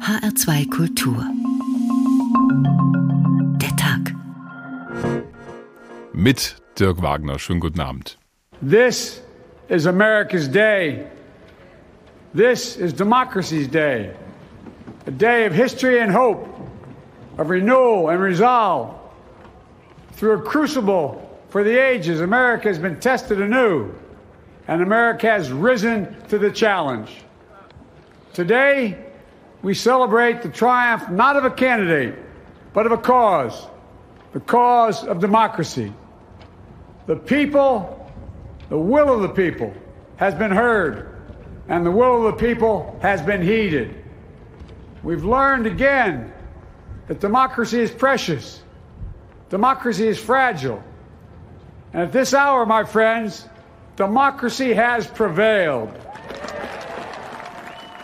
HR2 Kultur. Der Tag. Mit Dirk Wagner. Schönen guten Abend. This is America's day. This is democracy's day. A day of history and hope, of renewal and resolve. Through a crucible for the ages, America has been tested anew, and America has risen to the challenge. Today, we celebrate the triumph not of a candidate, but of a cause the cause of democracy. The people, the will of the people, has been heard, and the will of the people has been heeded. We've learned again that democracy is precious, democracy is fragile. And at this hour, my friends, democracy has prevailed.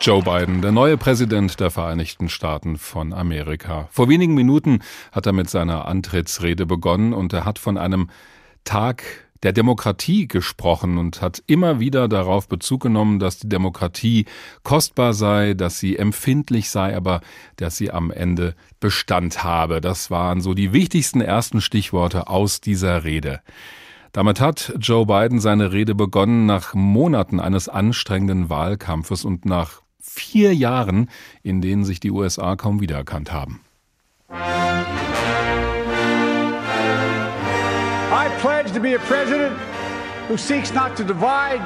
Joe Biden, der neue Präsident der Vereinigten Staaten von Amerika. Vor wenigen Minuten hat er mit seiner Antrittsrede begonnen und er hat von einem Tag der Demokratie gesprochen und hat immer wieder darauf Bezug genommen, dass die Demokratie kostbar sei, dass sie empfindlich sei, aber dass sie am Ende Bestand habe. Das waren so die wichtigsten ersten Stichworte aus dieser Rede. Damit hat Joe Biden seine Rede begonnen nach Monaten eines anstrengenden Wahlkampfes und nach vier Jahren, in denen sich die USA kaum wiedererkannt haben. I pledge to be a president who seeks not to divide,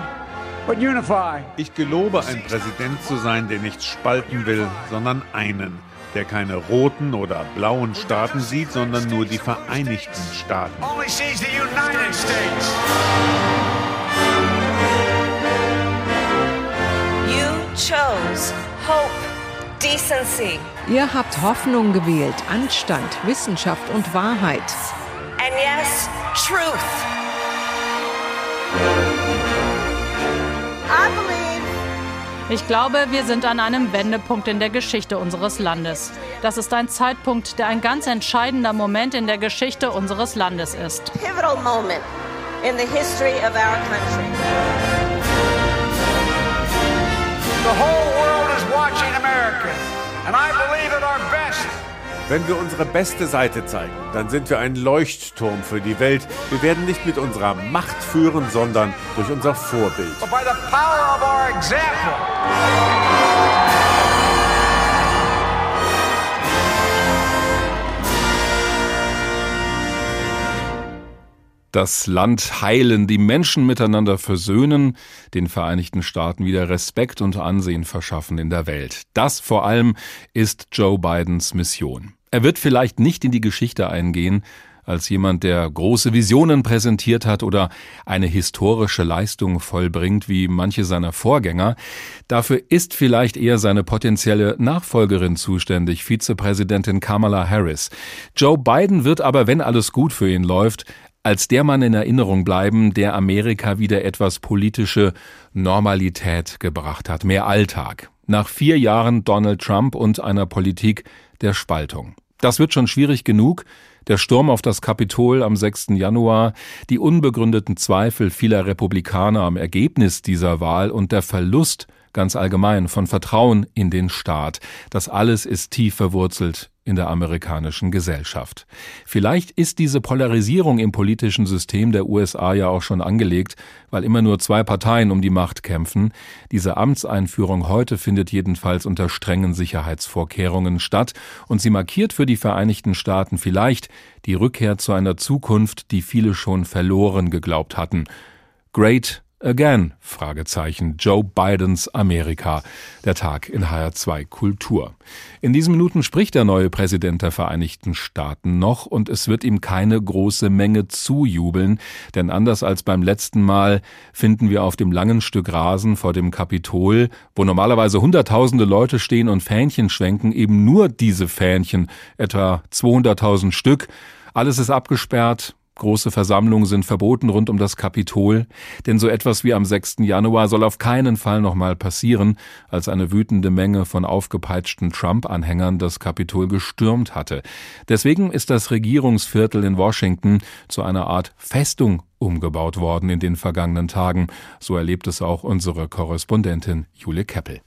but unify. Ich gelobe, ein Präsident zu sein, der nicht spalten will, sondern einen, der keine roten oder blauen Staaten sieht, sondern nur die Vereinigten Staaten. Only sees the United States. Chose hope, decency, Ihr habt Hoffnung gewählt, Anstand, Wissenschaft und Wahrheit. and yes, truth. I believe Ich glaube, wir sind an einem Wendepunkt in der Geschichte unseres Landes. Das ist ein Zeitpunkt, der ein ganz entscheidender Moment in der Geschichte unseres Landes ist. pivotal moment in the history of our country. The whole world is watching America, and I believe at our best. Wenn wir unsere beste Seite zeigen, dann sind wir ein Leuchtturm für die Welt. Wir werden nicht mit unserer Macht führen, sondern durch unser Vorbild. But by the power of our example. Das Land heilen, die Menschen miteinander versöhnen, den Vereinigten Staaten wieder Respekt und Ansehen verschaffen in der Welt. Das vor allem ist Joe Bidens Mission. Er wird vielleicht nicht in die Geschichte eingehen, als jemand, der große Visionen präsentiert hat oder eine historische Leistung vollbringt wie manche seiner Vorgänger. Dafür ist vielleicht eher seine potenzielle Nachfolgerin zuständig, Vizepräsidentin Kamala Harris. Joe Biden wird aber, wenn alles gut für ihn läuft, als der Mann in Erinnerung bleiben, der Amerika wieder etwas politische Normalität gebracht hat, mehr Alltag. Nach vier Jahren Donald Trump und einer Politik der Spaltung. Das wird schon schwierig genug. Der Sturm auf das Kapitol am 6. Januar, die unbegründeten Zweifel vieler Republikaner am Ergebnis dieser Wahl und der Verlust ganz allgemein von Vertrauen in den Staat. Das alles ist tief verwurzelt in der amerikanischen Gesellschaft. Vielleicht ist diese Polarisierung im politischen System der USA ja auch schon angelegt, weil immer nur zwei Parteien um die Macht kämpfen. Diese Amtseinführung heute findet jedenfalls unter strengen Sicherheitsvorkehrungen statt und sie markiert für die Vereinigten Staaten vielleicht die Rückkehr zu einer Zukunft, die viele schon verloren geglaubt hatten. Great Again? Fragezeichen. Joe Bidens Amerika. Der Tag in HR2 Kultur. In diesen Minuten spricht der neue Präsident der Vereinigten Staaten noch und es wird ihm keine große Menge zujubeln, denn anders als beim letzten Mal finden wir auf dem langen Stück Rasen vor dem Kapitol, wo normalerweise hunderttausende Leute stehen und Fähnchen schwenken, eben nur diese Fähnchen, etwa 200.000 Stück. Alles ist abgesperrt, Große Versammlungen sind verboten rund um das Kapitol, denn so etwas wie am 6. Januar soll auf keinen Fall nochmal passieren, als eine wütende Menge von aufgepeitschten Trump-Anhängern das Kapitol gestürmt hatte. Deswegen ist das Regierungsviertel in Washington zu einer Art Festung umgebaut worden in den vergangenen Tagen. So erlebt es auch unsere Korrespondentin Jule Keppel.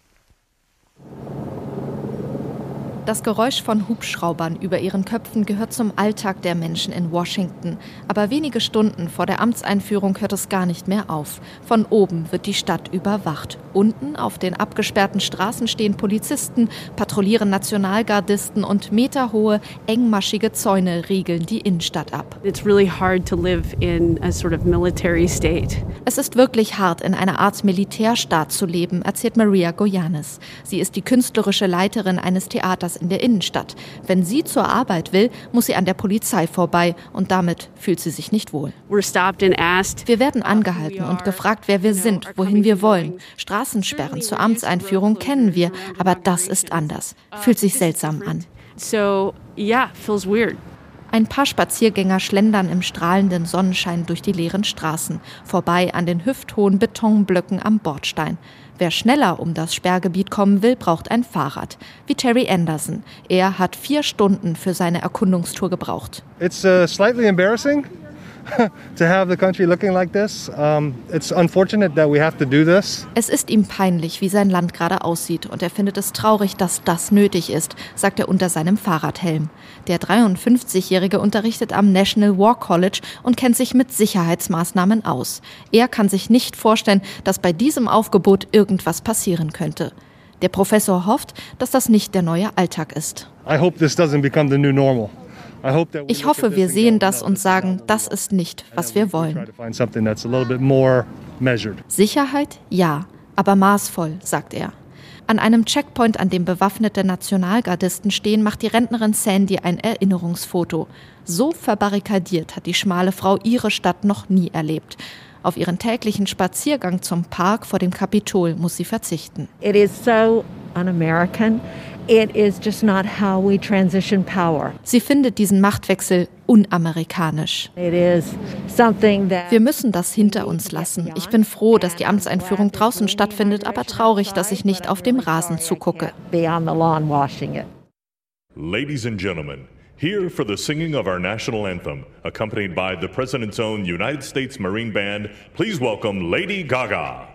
Das Geräusch von Hubschraubern über ihren Köpfen gehört zum Alltag der Menschen in Washington. Aber wenige Stunden vor der Amtseinführung hört es gar nicht mehr auf. Von oben wird die Stadt überwacht. Unten auf den abgesperrten Straßen stehen Polizisten, patrouillieren Nationalgardisten und meterhohe, engmaschige Zäune riegeln die Innenstadt ab. It's really hard to live in a sort of military state. Es ist wirklich hart, in einer Art Militärstaat zu leben, erzählt Maria Goyanes. Sie ist die künstlerische Leiterin eines Theaters in der Innenstadt. Wenn sie zur Arbeit will, muss sie an der Polizei vorbei und damit fühlt sie sich nicht wohl. Wir werden angehalten und gefragt, wer wir sind, wohin wir wollen. Straßensperren zur Amtseinführung kennen wir, aber das ist anders. Fühlt sich seltsam an. So, yeah, feels weird. Ein paar Spaziergänger schlendern im strahlenden Sonnenschein durch die leeren Straßen, vorbei an den hüfthohen Betonblöcken am Bordstein. Wer schneller um das Sperrgebiet kommen will, braucht ein Fahrrad. Wie Terry Anderson. Er hat vier Stunden für seine Erkundungstour gebraucht. It's uh, slightly embarrassing. to have the country looking like this. It's unfortunate that we have to do this. Es ist ihm peinlich, wie sein Land gerade aussieht und er findet es traurig, dass das nötig ist, sagt er unter seinem Fahrradhelm. Der 53-Jährige unterrichtet am National War College und kennt sich mit Sicherheitsmaßnahmen aus. Er kann sich nicht vorstellen, dass bei diesem Aufgebot irgendwas passieren könnte. Der Professor hofft, dass das nicht der neue Alltag ist. I hope this doesn't become the new normal. Ich hoffe, wir sehen das und sagen, das ist nicht, was wir wollen. Sicherheit? Ja, aber maßvoll, sagt er. An einem Checkpoint, an dem bewaffnete Nationalgardisten stehen, macht die Rentnerin Sandy ein Erinnerungsfoto. So verbarrikadiert hat die schmale Frau ihre Stadt noch nie erlebt. Auf ihren täglichen Spaziergang zum Park vor dem Kapitol muss sie verzichten. It is so un-American. It is just not how we transition power. Sie findet diesen Machtwechsel unamerikanisch. It is something that Wir müssen das hinter uns lassen. Ich bin froh, dass die Amtseinführung draußen stattfindet, aber traurig, dass ich nicht auf dem Rasen zugucke. be on the lawn washing it. Ladies and gentlemen, here for the singing of our national anthem, accompanied by the President's own United States Marine Band, please welcome Lady Gaga.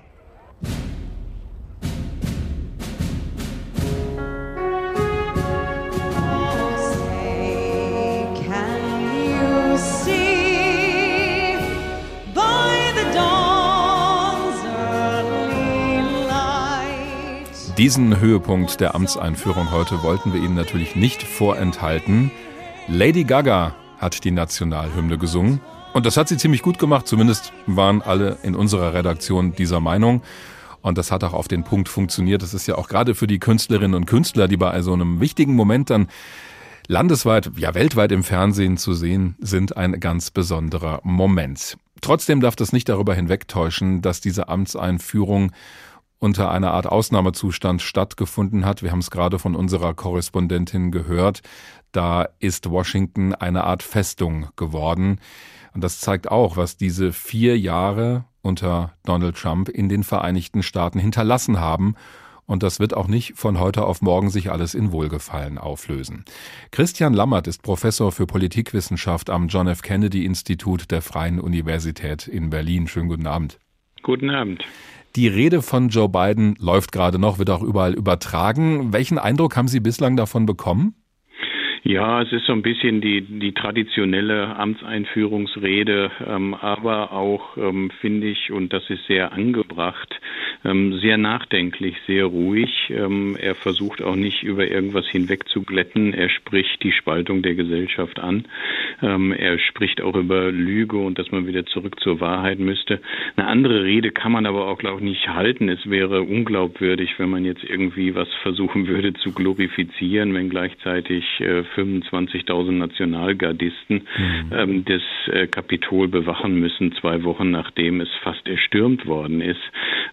Diesen Höhepunkt der Amtseinführung heute wollten wir Ihnen natürlich nicht vorenthalten. Lady Gaga hat die Nationalhymne gesungen. Und das hat sie ziemlich gut gemacht. Zumindest waren alle in unserer Redaktion dieser Meinung. Und das hat auch auf den Punkt funktioniert. Das ist ja auch gerade für die Künstlerinnen und Künstler, die bei so einem wichtigen Moment dann landesweit, ja weltweit im Fernsehen zu sehen sind, ein ganz besonderer Moment. Trotzdem darf das nicht darüber hinwegtäuschen, dass diese Amtseinführung unter einer Art Ausnahmezustand stattgefunden hat. Wir haben es gerade von unserer Korrespondentin gehört. Da ist Washington eine Art Festung geworden. Und das zeigt auch, was diese vier Jahre unter Donald Trump in den Vereinigten Staaten hinterlassen haben. Und das wird auch nicht von heute auf morgen sich alles in Wohlgefallen auflösen. Christian Lammert ist Professor für Politikwissenschaft am John F. Kennedy Institut der Freien Universität in Berlin. Schönen guten Abend. Guten Abend. Die Rede von Joe Biden läuft gerade noch, wird auch überall übertragen. Welchen Eindruck haben Sie bislang davon bekommen? Ja, es ist so ein bisschen die, die traditionelle Amtseinführungsrede, ähm, aber auch, ähm, finde ich, und das ist sehr angebracht, ähm, sehr nachdenklich, sehr ruhig. Ähm, er versucht auch nicht über irgendwas hinwegzuglätten. Er spricht die Spaltung der Gesellschaft an. Ähm, er spricht auch über Lüge und dass man wieder zurück zur Wahrheit müsste. Eine andere Rede kann man aber auch, glaube ich, nicht halten. Es wäre unglaubwürdig, wenn man jetzt irgendwie was versuchen würde zu glorifizieren, wenn gleichzeitig äh, 25.000 Nationalgardisten mhm. ähm, das äh, Kapitol bewachen müssen, zwei Wochen nachdem es fast erstürmt worden ist.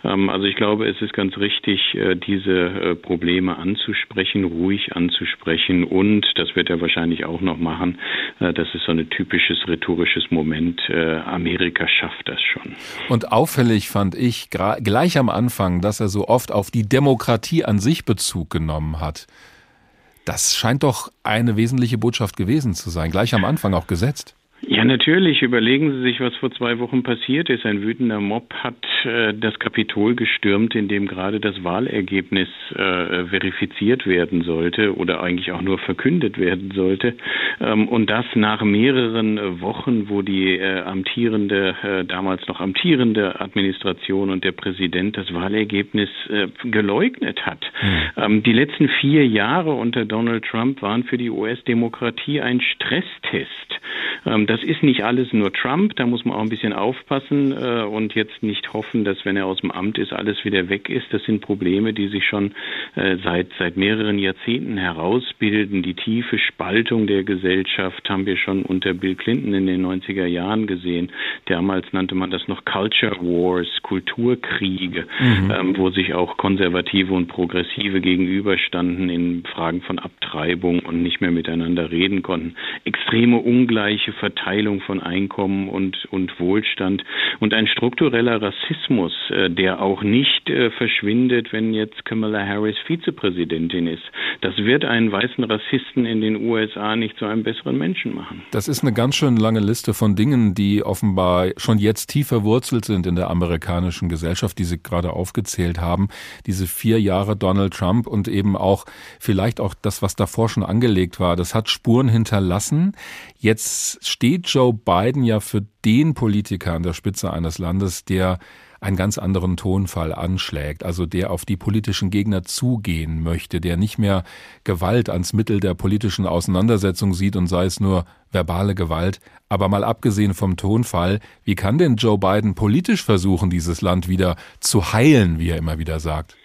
Ähm, also ich glaube, es ist ganz richtig, äh, diese äh, Probleme anzusprechen, ruhig anzusprechen und, das wird er wahrscheinlich auch noch machen, äh, das ist so ein typisches rhetorisches Moment, äh, Amerika schafft das schon. Und auffällig fand ich gleich am Anfang, dass er so oft auf die Demokratie an sich Bezug genommen hat. Das scheint doch eine wesentliche Botschaft gewesen zu sein, gleich am Anfang auch gesetzt. Ja, natürlich. Überlegen Sie sich, was vor zwei Wochen passiert ist. Ein wütender Mob hat äh, das Kapitol gestürmt, in dem gerade das Wahlergebnis äh, verifiziert werden sollte oder eigentlich auch nur verkündet werden sollte. Ähm, und das nach mehreren Wochen, wo die äh, amtierende, äh, damals noch amtierende Administration und der Präsident das Wahlergebnis äh, geleugnet hat. Mhm. Ähm, die letzten vier Jahre unter Donald Trump waren für die US-Demokratie ein Stresstest. Ähm, das ist nicht alles nur Trump, da muss man auch ein bisschen aufpassen äh, und jetzt nicht hoffen, dass wenn er aus dem Amt ist, alles wieder weg ist. Das sind Probleme, die sich schon äh, seit, seit mehreren Jahrzehnten herausbilden. Die tiefe Spaltung der Gesellschaft haben wir schon unter Bill Clinton in den 90er Jahren gesehen. Damals nannte man das noch Culture Wars, Kulturkriege, mhm. ähm, wo sich auch Konservative und Progressive gegenüberstanden in Fragen von Abtreibung und nicht mehr miteinander reden konnten. Extreme ungleiche Verteilung von Einkommen und, und Wohlstand und ein struktureller Rassismus, äh, der auch nicht äh, verschwindet, wenn jetzt Kamala Harris Vizepräsidentin ist. Das wird einen weißen Rassisten in den USA nicht zu einem besseren Menschen machen. Das ist eine ganz schön lange Liste von Dingen, die offenbar schon jetzt tief verwurzelt sind in der amerikanischen Gesellschaft, die Sie gerade aufgezählt haben. Diese vier Jahre Donald Trump und eben auch vielleicht auch das, was davor schon angelegt war, das hat Spuren hinterlassen. Jetzt steht Joe Biden ja für den Politiker an der Spitze eines Landes, der einen ganz anderen Tonfall anschlägt, also der auf die politischen Gegner zugehen möchte, der nicht mehr Gewalt ans Mittel der politischen Auseinandersetzung sieht und sei es nur verbale Gewalt. Aber mal abgesehen vom Tonfall, wie kann denn Joe Biden politisch versuchen, dieses Land wieder zu heilen, wie er immer wieder sagt?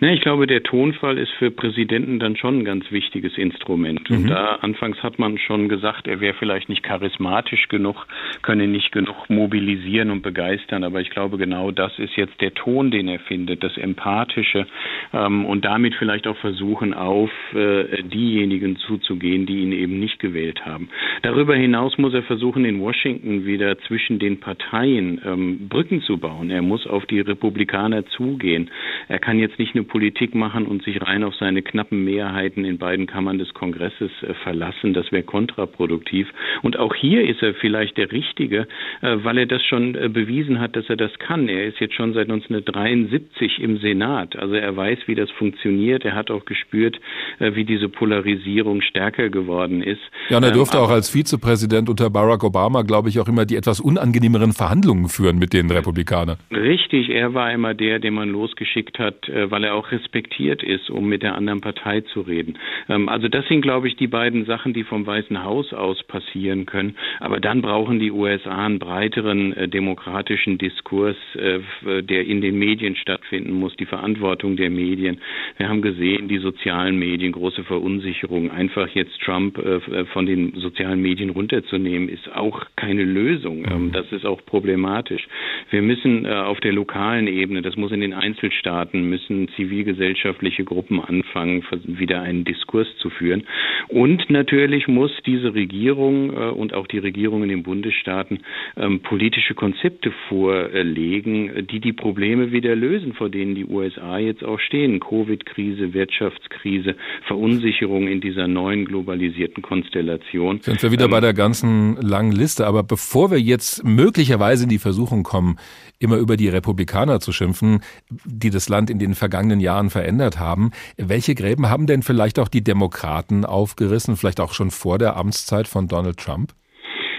Ne, ich glaube, der Tonfall ist für Präsidenten dann schon ein ganz wichtiges Instrument. Mhm. Und da anfangs hat man schon gesagt, er wäre vielleicht nicht charismatisch genug, könne nicht genug mobilisieren und begeistern. Aber ich glaube, genau das ist jetzt der Ton, den er findet, das Empathische ähm, und damit vielleicht auch versuchen, auf äh, diejenigen zuzugehen, die ihn eben nicht gewählt haben. Darüber hinaus muss er versuchen, in Washington wieder zwischen den Parteien ähm, Brücken zu bauen. Er muss auf die Republikaner zugehen. Er kann jetzt nicht nur Politik machen und sich rein auf seine knappen Mehrheiten in beiden Kammern des Kongresses äh, verlassen. Das wäre kontraproduktiv. Und auch hier ist er vielleicht der Richtige, äh, weil er das schon äh, bewiesen hat, dass er das kann. Er ist jetzt schon seit 1973 im Senat. Also er weiß, wie das funktioniert. Er hat auch gespürt, wie diese Polarisierung stärker geworden ist. Ja, und er ähm, durfte ähm, auch als Vizepräsident unter Barack Obama, glaube ich, auch immer die etwas unangenehmeren Verhandlungen führen mit den Republikanern. Richtig, er war immer der, den man losgeschickt hat, weil er auch respektiert ist, um mit der anderen Partei zu reden. Ähm, also das sind, glaube ich, die beiden Sachen, die vom Weißen Haus aus passieren können. Aber dann brauchen die USA einen breiteren äh, demokratischen Diskurs, äh, der in den Medien stattfinden muss, die Verantwortung der Medien. Wir haben gesehen, die sozialen Medien, große Verunsicherung. Einfach jetzt Trump äh, von den sozialen Medien runterzunehmen, ist auch keine Lösung. Ähm, das ist auch problematisch. Wir müssen äh, auf der lokalen Ebene, das muss in den Einzelstaaten, müssen zivilgesellschaftliche Gruppen anfangen, wieder einen Diskurs zu führen. Und natürlich muss diese Regierung äh, und auch die Regierung in den Bundesstaaten ähm, politische Konzepte vorlegen, die die Probleme wieder lösen, vor denen die USA jetzt auch stehen. Covid-Krise, Wirtschaftskrise, Verunsicherung in dieser neuen globalisierten Konstellation. Sind wir wieder ähm, bei der ganzen langen Liste. Aber bevor wir jetzt möglicherweise in die Versuchung kommen, immer über die Republikaner zu schimpfen, die das Land in den vergangenen Jahren verändert haben. Welche Gräben haben denn vielleicht auch die Demokraten aufgerissen, vielleicht auch schon vor der Amtszeit von Donald Trump?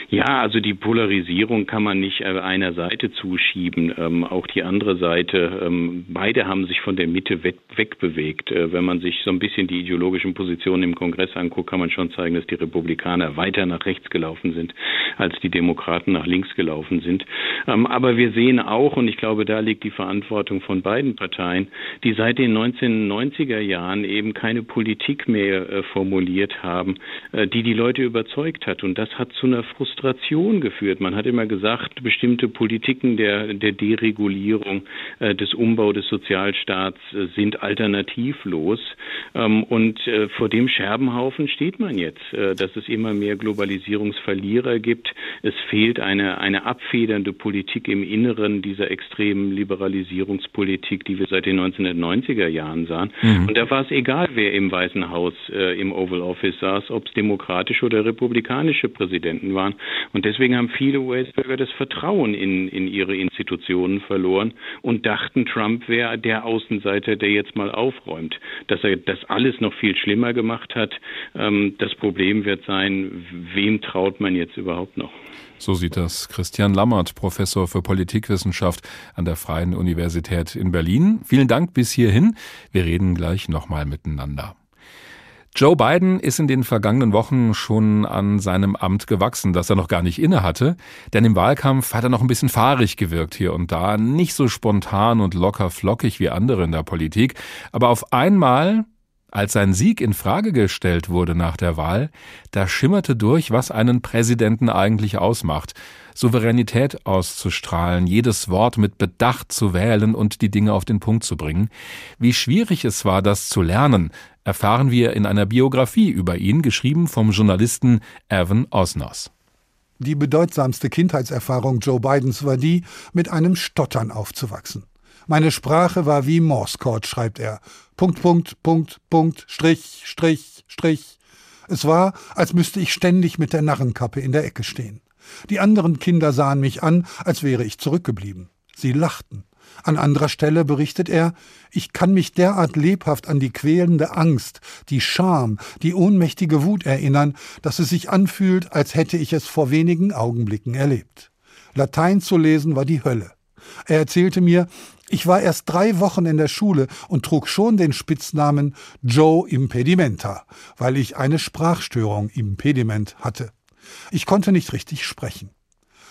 Ja, also die Polarisierung kann man nicht äh, einer Seite zuschieben. Ähm, auch die andere Seite, ähm, beide haben sich von der Mitte weg, wegbewegt. Äh, wenn man sich so ein bisschen die ideologischen Positionen im Kongress anguckt, kann man schon zeigen, dass die Republikaner weiter nach rechts gelaufen sind, als die Demokraten nach links gelaufen sind. Ähm, aber wir sehen auch, und ich glaube, da liegt die Verantwortung von beiden Parteien, die seit den 1990er Jahren eben keine Politik mehr äh, formuliert haben, äh, die die Leute überzeugt hat. Und das hat zu einer Frustration Frustration geführt. Man hat immer gesagt, bestimmte Politiken der, der Deregulierung, äh, des Umbau des Sozialstaats äh, sind alternativlos. Ähm, und äh, vor dem Scherbenhaufen steht man jetzt, äh, dass es immer mehr Globalisierungsverlierer gibt. Es fehlt eine, eine abfedernde Politik im Inneren dieser extremen Liberalisierungspolitik, die wir seit den 1990er Jahren sahen. Mhm. Und da war es egal, wer im Weißen Haus äh, im Oval Office saß, ob es demokratische oder republikanische Präsidenten waren. Und deswegen haben viele US-Bürger das Vertrauen in, in ihre Institutionen verloren und dachten, Trump wäre der Außenseiter, der jetzt mal aufräumt. Dass er das alles noch viel schlimmer gemacht hat, ähm, das Problem wird sein, wem traut man jetzt überhaupt noch? So sieht das Christian Lammert, Professor für Politikwissenschaft an der Freien Universität in Berlin. Vielen Dank bis hierhin. Wir reden gleich nochmal miteinander. Joe Biden ist in den vergangenen Wochen schon an seinem Amt gewachsen, das er noch gar nicht inne hatte, denn im Wahlkampf hat er noch ein bisschen fahrig gewirkt hier und da, nicht so spontan und locker flockig wie andere in der Politik, aber auf einmal als sein Sieg in Frage gestellt wurde nach der Wahl, da schimmerte durch, was einen Präsidenten eigentlich ausmacht. Souveränität auszustrahlen, jedes Wort mit Bedacht zu wählen und die Dinge auf den Punkt zu bringen. Wie schwierig es war, das zu lernen, erfahren wir in einer Biografie über ihn, geschrieben vom Journalisten Evan Osnos. Die bedeutsamste Kindheitserfahrung Joe Bidens war die, mit einem Stottern aufzuwachsen. Meine Sprache war wie Morsecode, schreibt er. Punkt, Punkt, Punkt, Punkt, Strich, Strich, Strich. Es war, als müsste ich ständig mit der Narrenkappe in der Ecke stehen. Die anderen Kinder sahen mich an, als wäre ich zurückgeblieben. Sie lachten. An anderer Stelle berichtet er, ich kann mich derart lebhaft an die quälende Angst, die Scham, die ohnmächtige Wut erinnern, dass es sich anfühlt, als hätte ich es vor wenigen Augenblicken erlebt. Latein zu lesen war die Hölle. Er erzählte mir, ich war erst drei Wochen in der Schule und trug schon den Spitznamen Joe Impedimenta, weil ich eine Sprachstörung Impediment hatte. Ich konnte nicht richtig sprechen.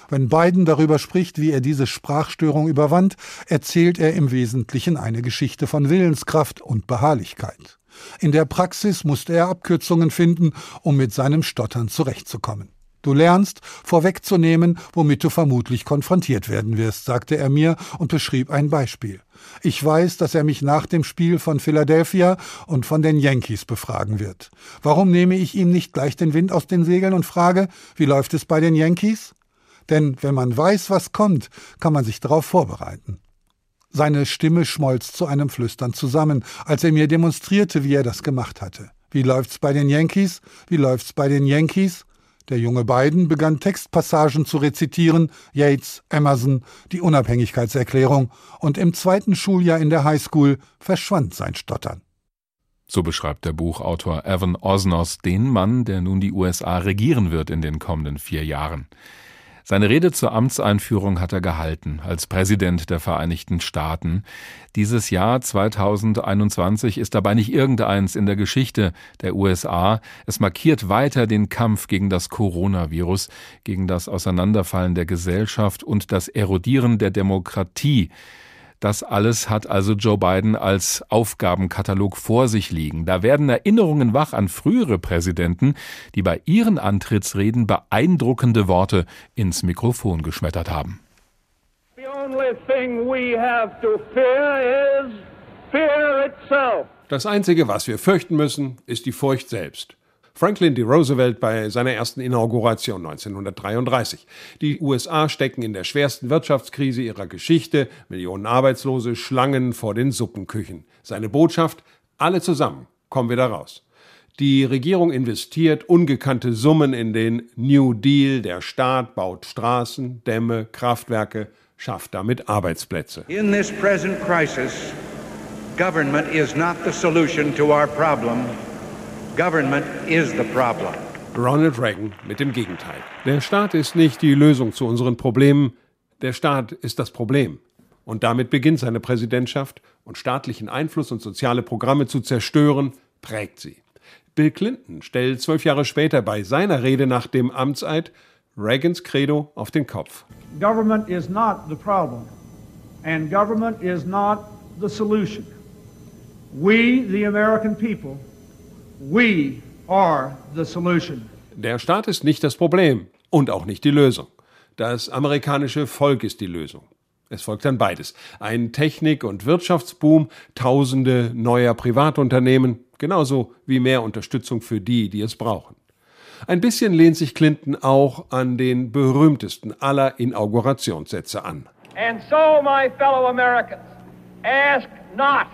Wenn Biden darüber spricht, wie er diese Sprachstörung überwand, erzählt er im Wesentlichen eine Geschichte von Willenskraft und Beharrlichkeit. In der Praxis musste er Abkürzungen finden, um mit seinem Stottern zurechtzukommen. Du lernst, vorwegzunehmen, womit du vermutlich konfrontiert werden wirst, sagte er mir und beschrieb ein Beispiel. Ich weiß, dass er mich nach dem Spiel von Philadelphia und von den Yankees befragen wird. Warum nehme ich ihm nicht gleich den Wind aus den Segeln und frage, wie läuft es bei den Yankees? Denn wenn man weiß, was kommt, kann man sich darauf vorbereiten. Seine Stimme schmolz zu einem Flüstern zusammen, als er mir demonstrierte, wie er das gemacht hatte. Wie läuft's bei den Yankees? Wie läuft's bei den Yankees? Der junge Biden begann Textpassagen zu rezitieren, Yates, Emerson, die Unabhängigkeitserklärung, und im zweiten Schuljahr in der Highschool verschwand sein Stottern. So beschreibt der Buchautor Evan Osnos den Mann, der nun die USA regieren wird in den kommenden vier Jahren. Seine Rede zur Amtseinführung hat er gehalten als Präsident der Vereinigten Staaten. Dieses Jahr 2021 ist dabei nicht irgendeins in der Geschichte der USA. Es markiert weiter den Kampf gegen das Coronavirus, gegen das Auseinanderfallen der Gesellschaft und das Erodieren der Demokratie. Das alles hat also Joe Biden als Aufgabenkatalog vor sich liegen. Da werden Erinnerungen wach an frühere Präsidenten, die bei ihren Antrittsreden beeindruckende Worte ins Mikrofon geschmettert haben. Das Einzige, was wir fürchten müssen, ist die Furcht selbst. Franklin D. Roosevelt bei seiner ersten Inauguration 1933. Die USA stecken in der schwersten Wirtschaftskrise ihrer Geschichte, Millionen Arbeitslose, Schlangen vor den Suppenküchen. Seine Botschaft, alle zusammen kommen wir da raus. Die Regierung investiert ungekannte Summen in den New Deal, der Staat baut Straßen, Dämme, Kraftwerke, schafft damit Arbeitsplätze. In this present crisis, government is not the solution to our problem. Government is the problem. Ronald Reagan mit dem Gegenteil. Der Staat ist nicht die Lösung zu unseren Problemen, der Staat ist das Problem. Und damit beginnt seine Präsidentschaft und staatlichen Einfluss und soziale Programme zu zerstören, prägt sie. Bill Clinton stellt zwölf Jahre später bei seiner Rede nach dem Amtseid Reagans Credo auf den Kopf. Government is not the problem and government is not the solution. We, the American people, We are the solution. Der Staat ist nicht das Problem und auch nicht die Lösung. Das amerikanische Volk ist die Lösung. Es folgt dann beides. Ein Technik- und Wirtschaftsboom, tausende neuer Privatunternehmen, genauso wie mehr Unterstützung für die, die es brauchen. Ein bisschen lehnt sich Clinton auch an den berühmtesten aller Inaugurationssätze an. And so, my fellow Americans, ask not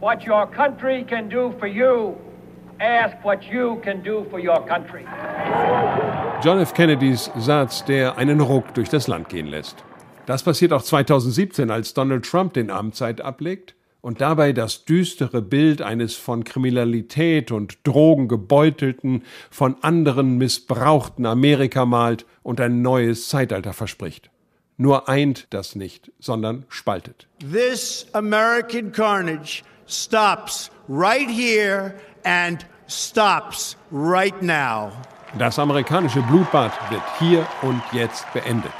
what your country can do for you, ask what you can do for your country. John F. Kennedys Satz, der einen Ruck durch das Land gehen lässt. Das passiert auch 2017, als Donald Trump den Amtszeit ablegt und dabei das düstere Bild eines von Kriminalität und Drogen gebeutelten, von anderen missbrauchten Amerika malt und ein neues Zeitalter verspricht. Nur eint das nicht, sondern spaltet. This American carnage stops right here and stops right now. Das amerikanische Blutbad wird hier und jetzt beendet.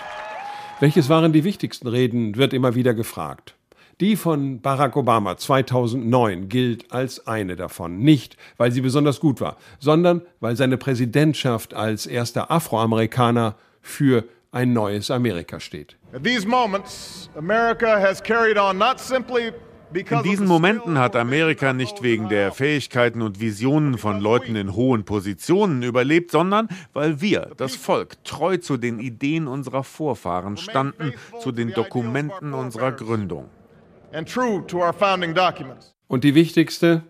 Welches waren die wichtigsten Reden, wird immer wieder gefragt. Die von Barack Obama 2009 gilt als eine davon. Nicht, weil sie besonders gut war, sondern weil seine Präsidentschaft als erster Afroamerikaner für ein neues Amerika steht. At these moments, America has carried on not simply in diesen Momenten hat Amerika nicht wegen der Fähigkeiten und Visionen von Leuten in hohen Positionen überlebt, sondern weil wir, das Volk, treu zu den Ideen unserer Vorfahren standen, zu den Dokumenten unserer Gründung. Und die wichtigste,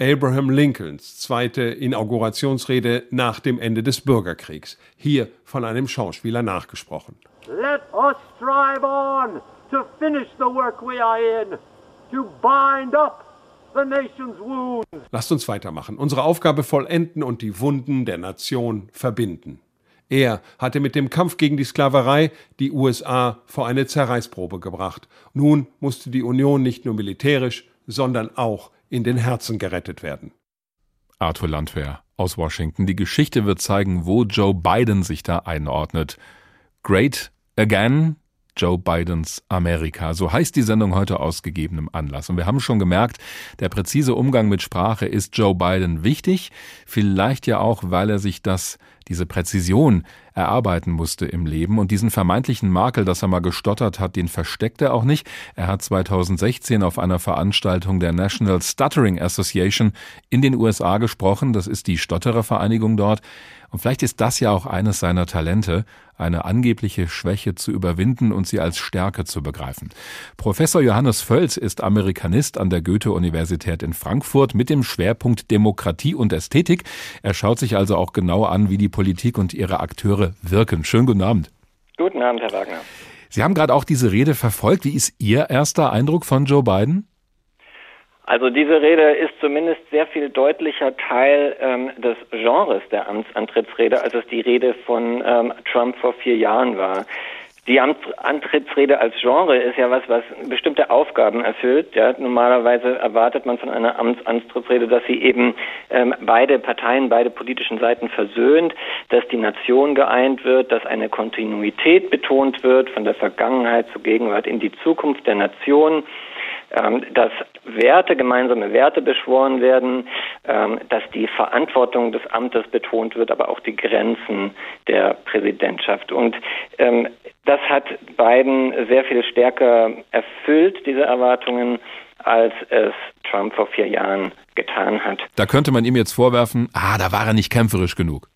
Abraham Lincolns zweite Inaugurationsrede nach dem Ende des Bürgerkriegs, hier von einem Schauspieler nachgesprochen. Let us strive on to finish the work we are in, to bind up the nation's wounds. Lasst uns weitermachen, unsere Aufgabe vollenden und die Wunden der Nation verbinden. Er hatte mit dem Kampf gegen die Sklaverei die USA vor eine Zerreißprobe gebracht. Nun musste die Union nicht nur militärisch, sondern auch in den Herzen gerettet werden. Arthur Landwehr aus Washington. Die Geschichte wird zeigen, wo Joe Biden sich da einordnet. Great Again, Joe Bidens Amerika. So heißt die Sendung heute aus gegebenem Anlass. Und wir haben schon gemerkt, der präzise Umgang mit Sprache ist Joe Biden wichtig. Vielleicht ja auch, weil er sich das, diese Präzision erarbeiten musste im Leben. Und diesen vermeintlichen Makel, dass er mal gestottert hat, den versteckt er auch nicht. Er hat 2016 auf einer Veranstaltung der National Stuttering Association in den USA gesprochen. Das ist die Stotterervereinigung dort. Und vielleicht ist das ja auch eines seiner Talente, eine angebliche Schwäche zu überwinden und sie als Stärke zu begreifen. Professor Johannes Völz ist Amerikanist an der Goethe-Universität in Frankfurt mit dem Schwerpunkt Demokratie und Ästhetik. Er schaut sich also auch genau an, wie die Politik und ihre Akteure wirken. Schönen guten Abend. Guten Abend, Herr Wagner. Sie haben gerade auch diese Rede verfolgt. Wie ist Ihr erster Eindruck von Joe Biden? Also diese Rede ist zumindest sehr viel deutlicher Teil ähm, des Genres der Amtsantrittsrede, als es die Rede von ähm, Trump vor vier Jahren war. Die Amtsantrittsrede als Genre ist ja was, was bestimmte Aufgaben erfüllt. Ja, normalerweise erwartet man von einer Amtsantrittsrede, dass sie eben ähm, beide Parteien, beide politischen Seiten versöhnt, dass die Nation geeint wird, dass eine Kontinuität betont wird von der Vergangenheit zur Gegenwart in die Zukunft der Nation dass Werte, gemeinsame Werte beschworen werden, ähm, dass die Verantwortung des Amtes betont wird, aber auch die Grenzen der Präsidentschaft. Und ähm, das hat Biden sehr viel stärker erfüllt, diese Erwartungen, als es Trump vor vier Jahren getan hat. Da könnte man ihm jetzt vorwerfen, ah, da war er nicht kämpferisch genug.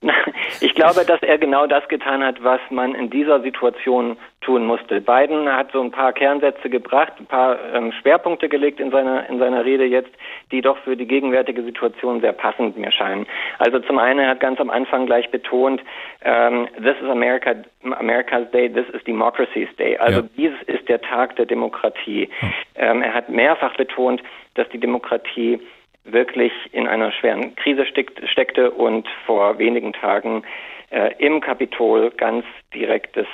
Ich glaube, dass er genau das getan hat, was man in dieser Situation tun musste. Biden hat so ein paar Kernsätze gebracht, ein paar ähm, Schwerpunkte gelegt in seiner, in seiner Rede jetzt, die doch für die gegenwärtige Situation sehr passend mir scheinen. Also zum einen, hat ganz am Anfang gleich betont, ähm, this is America, America's Day, this is Democracy's Day. Also ja. dieses ist der Tag der Demokratie. Ähm, er hat mehrfach betont, dass die Demokratie wirklich in einer schweren Krise steckte und vor wenigen Tagen äh, im Kapitol ganz direktes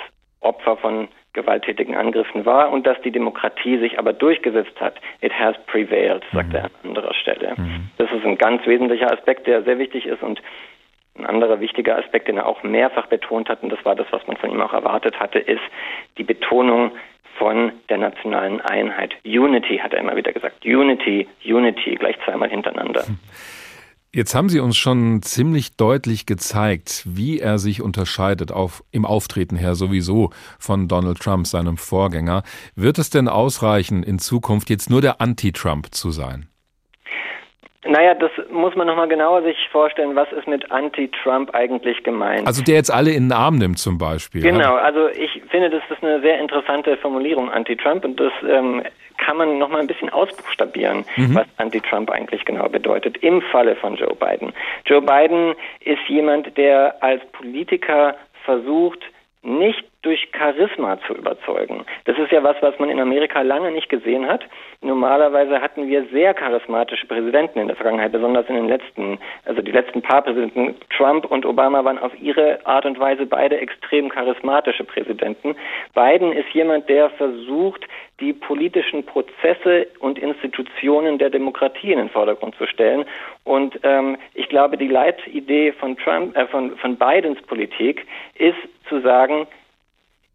Opfer von gewalttätigen Angriffen war und dass die Demokratie sich aber durchgesetzt hat. It has prevailed, sagt mhm. er an anderer Stelle. Mhm. Das ist ein ganz wesentlicher Aspekt, der sehr wichtig ist und ein anderer wichtiger Aspekt, den er auch mehrfach betont hat, und das war das, was man von ihm auch erwartet hatte, ist die Betonung von der nationalen Einheit. Unity hat er immer wieder gesagt. Unity, Unity, gleich zweimal hintereinander. Jetzt haben Sie uns schon ziemlich deutlich gezeigt, wie er sich unterscheidet, auf, im Auftreten her sowieso von Donald Trump, seinem Vorgänger. Wird es denn ausreichen, in Zukunft jetzt nur der Anti-Trump zu sein? Naja, das muss man nochmal genauer sich vorstellen, was ist mit Anti-Trump eigentlich gemeint. Also der jetzt alle in den Arm nimmt zum Beispiel. Genau, also ich finde, das ist eine sehr interessante Formulierung, Anti-Trump, und das ähm, kann man noch mal ein bisschen ausbuchstabieren, mhm. was Anti-Trump eigentlich genau bedeutet im Falle von Joe Biden. Joe Biden ist jemand, der als Politiker versucht, nicht durch Charisma zu überzeugen. Das ist ja was, was man in Amerika lange nicht gesehen hat. Normalerweise hatten wir sehr charismatische Präsidenten in der Vergangenheit, besonders in den letzten, also die letzten paar Präsidenten. Trump und Obama waren auf ihre Art und Weise beide extrem charismatische Präsidenten. Biden ist jemand, der versucht, die politischen Prozesse und Institutionen der Demokratie in den Vordergrund zu stellen. Und ähm, ich glaube, die Leitidee von Trump, äh, von, von Bidens Politik ist zu sagen,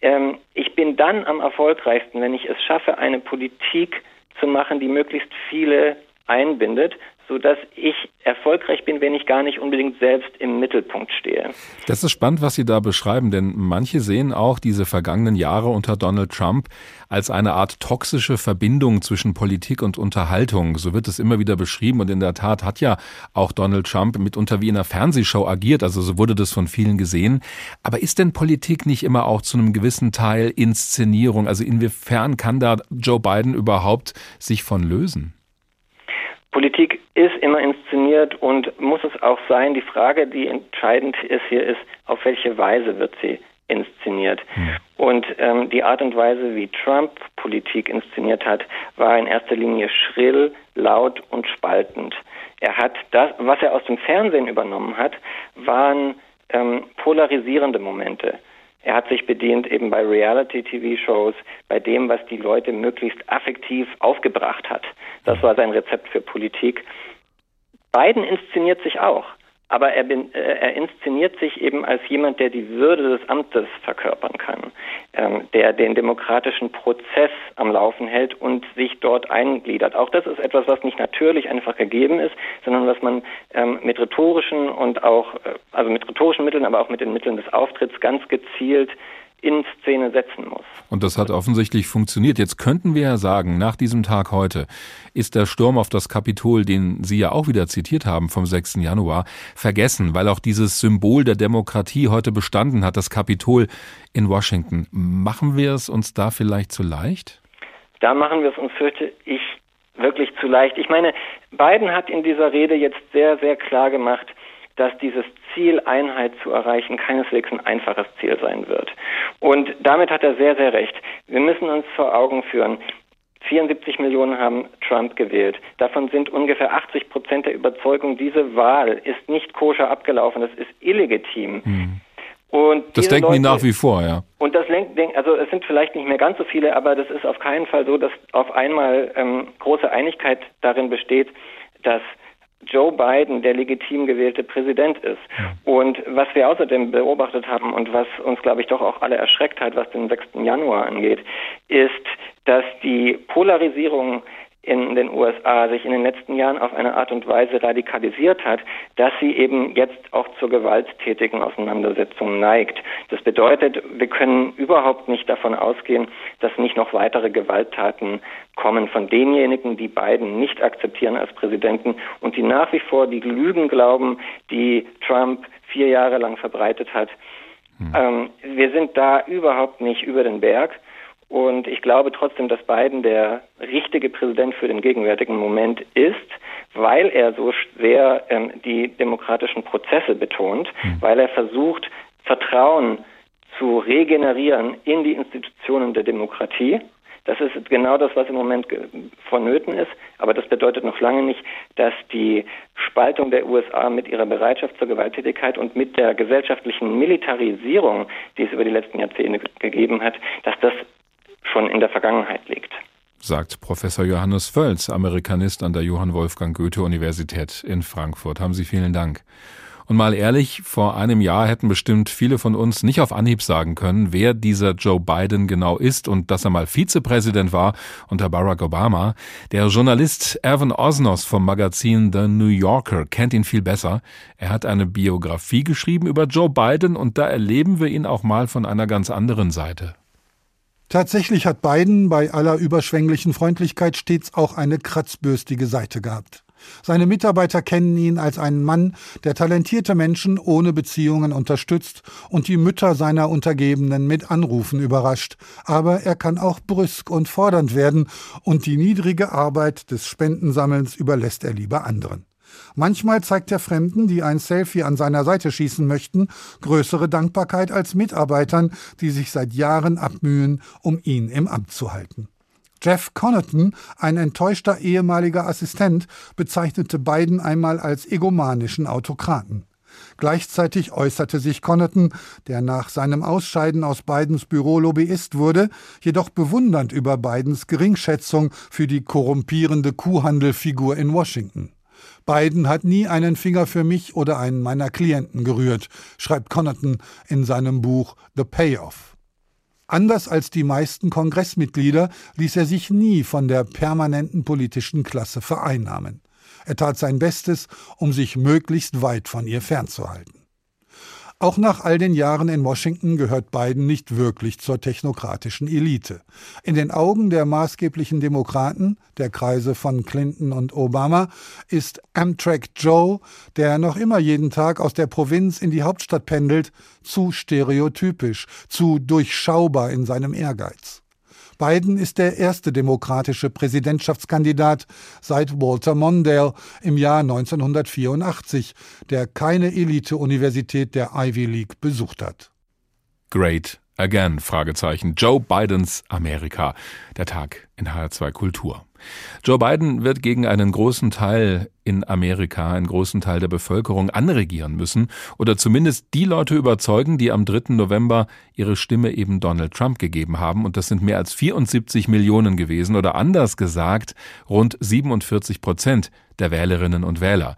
ähm, ich bin dann am erfolgreichsten, wenn ich es schaffe, eine Politik zu machen, die möglichst viele einbindet so dass ich erfolgreich bin, wenn ich gar nicht unbedingt selbst im Mittelpunkt stehe. Das ist spannend, was Sie da beschreiben, denn manche sehen auch diese vergangenen Jahre unter Donald Trump als eine Art toxische Verbindung zwischen Politik und Unterhaltung. So wird es immer wieder beschrieben und in der Tat hat ja auch Donald Trump mitunter wie in einer Fernsehshow agiert, also so wurde das von vielen gesehen. Aber ist denn Politik nicht immer auch zu einem gewissen Teil Inszenierung? Also inwiefern kann da Joe Biden überhaupt sich von lösen? Politik ist immer inszeniert und muss es auch sein. Die Frage, die entscheidend ist hier, ist, auf welche Weise wird sie inszeniert. Mhm. Und ähm, die Art und Weise, wie Trump Politik inszeniert hat, war in erster Linie schrill, laut und spaltend. Er hat das, was er aus dem Fernsehen übernommen hat, waren ähm, polarisierende Momente. Er hat sich bedient eben bei Reality-TV-Shows, bei dem, was die Leute möglichst affektiv aufgebracht hat. Das war sein Rezept für Politik. Biden inszeniert sich auch. Aber er, bin, äh, er, inszeniert sich eben als jemand, der die Würde des Amtes verkörpern kann, ähm, der den demokratischen Prozess am Laufen hält und sich dort eingliedert. Auch das ist etwas, was nicht natürlich einfach gegeben ist, sondern was man ähm, mit rhetorischen und auch, äh, also mit rhetorischen Mitteln, aber auch mit den Mitteln des Auftritts ganz gezielt in Szene setzen muss. Und das hat offensichtlich funktioniert. Jetzt könnten wir ja sagen, nach diesem Tag heute ist der Sturm auf das Kapitol, den Sie ja auch wieder zitiert haben vom 6. Januar, vergessen, weil auch dieses Symbol der Demokratie heute bestanden hat, das Kapitol in Washington. Machen wir es uns da vielleicht zu leicht? Da machen wir es uns, fürchte ich, wirklich zu leicht. Ich meine, Biden hat in dieser Rede jetzt sehr, sehr klar gemacht, dass dieses Ziel, Einheit zu erreichen, keineswegs ein einfaches Ziel sein wird. Und damit hat er sehr, sehr recht. Wir müssen uns vor Augen führen, 74 Millionen haben Trump gewählt. Davon sind ungefähr 80 Prozent der Überzeugung, diese Wahl ist nicht koscher abgelaufen, das ist illegitim. Hm. Und das denken Leute, die nach wie vor, ja. Und das lenkt, also es sind vielleicht nicht mehr ganz so viele, aber das ist auf keinen Fall so, dass auf einmal ähm, große Einigkeit darin besteht, dass Joe Biden der legitim gewählte Präsident ist. Und was wir außerdem beobachtet haben und was uns, glaube ich, doch auch alle erschreckt hat, was den 6. Januar angeht, ist, dass die Polarisierung in den USA sich in den letzten Jahren auf eine Art und Weise radikalisiert hat, dass sie eben jetzt auch zur gewalttätigen Auseinandersetzung neigt. Das bedeutet, wir können überhaupt nicht davon ausgehen, dass nicht noch weitere Gewalttaten kommen von denjenigen, die Biden nicht akzeptieren als Präsidenten und die nach wie vor die Lügen glauben, die Trump vier Jahre lang verbreitet hat. Hm. Ähm, wir sind da überhaupt nicht über den Berg. Und ich glaube trotzdem, dass Biden der richtige Präsident für den gegenwärtigen Moment ist, weil er so sehr ähm, die demokratischen Prozesse betont, mhm. weil er versucht, Vertrauen zu regenerieren in die Institutionen der Demokratie. Das ist genau das, was im Moment vonnöten ist. Aber das bedeutet noch lange nicht, dass die Spaltung der USA mit ihrer Bereitschaft zur Gewalttätigkeit und mit der gesellschaftlichen Militarisierung, die es über die letzten Jahrzehnte gegeben hat, dass das schon in der Vergangenheit liegt. Sagt Professor Johannes Völz, Amerikanist an der Johann Wolfgang Goethe Universität in Frankfurt. Haben Sie vielen Dank. Und mal ehrlich, vor einem Jahr hätten bestimmt viele von uns nicht auf Anhieb sagen können, wer dieser Joe Biden genau ist und dass er mal Vizepräsident war unter Barack Obama. Der Journalist Evan Osnos vom Magazin The New Yorker kennt ihn viel besser. Er hat eine Biografie geschrieben über Joe Biden und da erleben wir ihn auch mal von einer ganz anderen Seite. Tatsächlich hat Biden bei aller überschwänglichen Freundlichkeit stets auch eine kratzbürstige Seite gehabt. Seine Mitarbeiter kennen ihn als einen Mann, der talentierte Menschen ohne Beziehungen unterstützt und die Mütter seiner Untergebenen mit Anrufen überrascht. Aber er kann auch brüsk und fordernd werden und die niedrige Arbeit des Spendensammelns überlässt er lieber anderen. Manchmal zeigt er Fremden, die ein Selfie an seiner Seite schießen möchten, größere Dankbarkeit als Mitarbeitern, die sich seit Jahren abmühen, um ihn im Amt zu halten. Jeff Connaughton, ein enttäuschter ehemaliger Assistent, bezeichnete Biden einmal als egomanischen Autokraten. Gleichzeitig äußerte sich Connaughton, der nach seinem Ausscheiden aus Bidens Büro Lobbyist wurde, jedoch bewundernd über Bidens Geringschätzung für die korrumpierende Kuhhandelfigur in Washington. Biden hat nie einen Finger für mich oder einen meiner Klienten gerührt, schreibt Connaughton in seinem Buch The Payoff. Anders als die meisten Kongressmitglieder ließ er sich nie von der permanenten politischen Klasse vereinnahmen. Er tat sein Bestes, um sich möglichst weit von ihr fernzuhalten. Auch nach all den Jahren in Washington gehört Biden nicht wirklich zur technokratischen Elite. In den Augen der maßgeblichen Demokraten, der Kreise von Clinton und Obama, ist Amtrak Joe, der noch immer jeden Tag aus der Provinz in die Hauptstadt pendelt, zu stereotypisch, zu durchschaubar in seinem Ehrgeiz. Biden ist der erste demokratische Präsidentschaftskandidat seit Walter Mondale im Jahr 1984, der keine Elite-Universität der Ivy League besucht hat. Great Again? Fragezeichen. Joe Bidens Amerika. Der Tag in HR2 Kultur. Joe Biden wird gegen einen großen Teil in Amerika, einen großen Teil der Bevölkerung anregieren müssen oder zumindest die Leute überzeugen, die am 3. November ihre Stimme eben Donald Trump gegeben haben. Und das sind mehr als 74 Millionen gewesen oder anders gesagt rund 47 Prozent der Wählerinnen und Wähler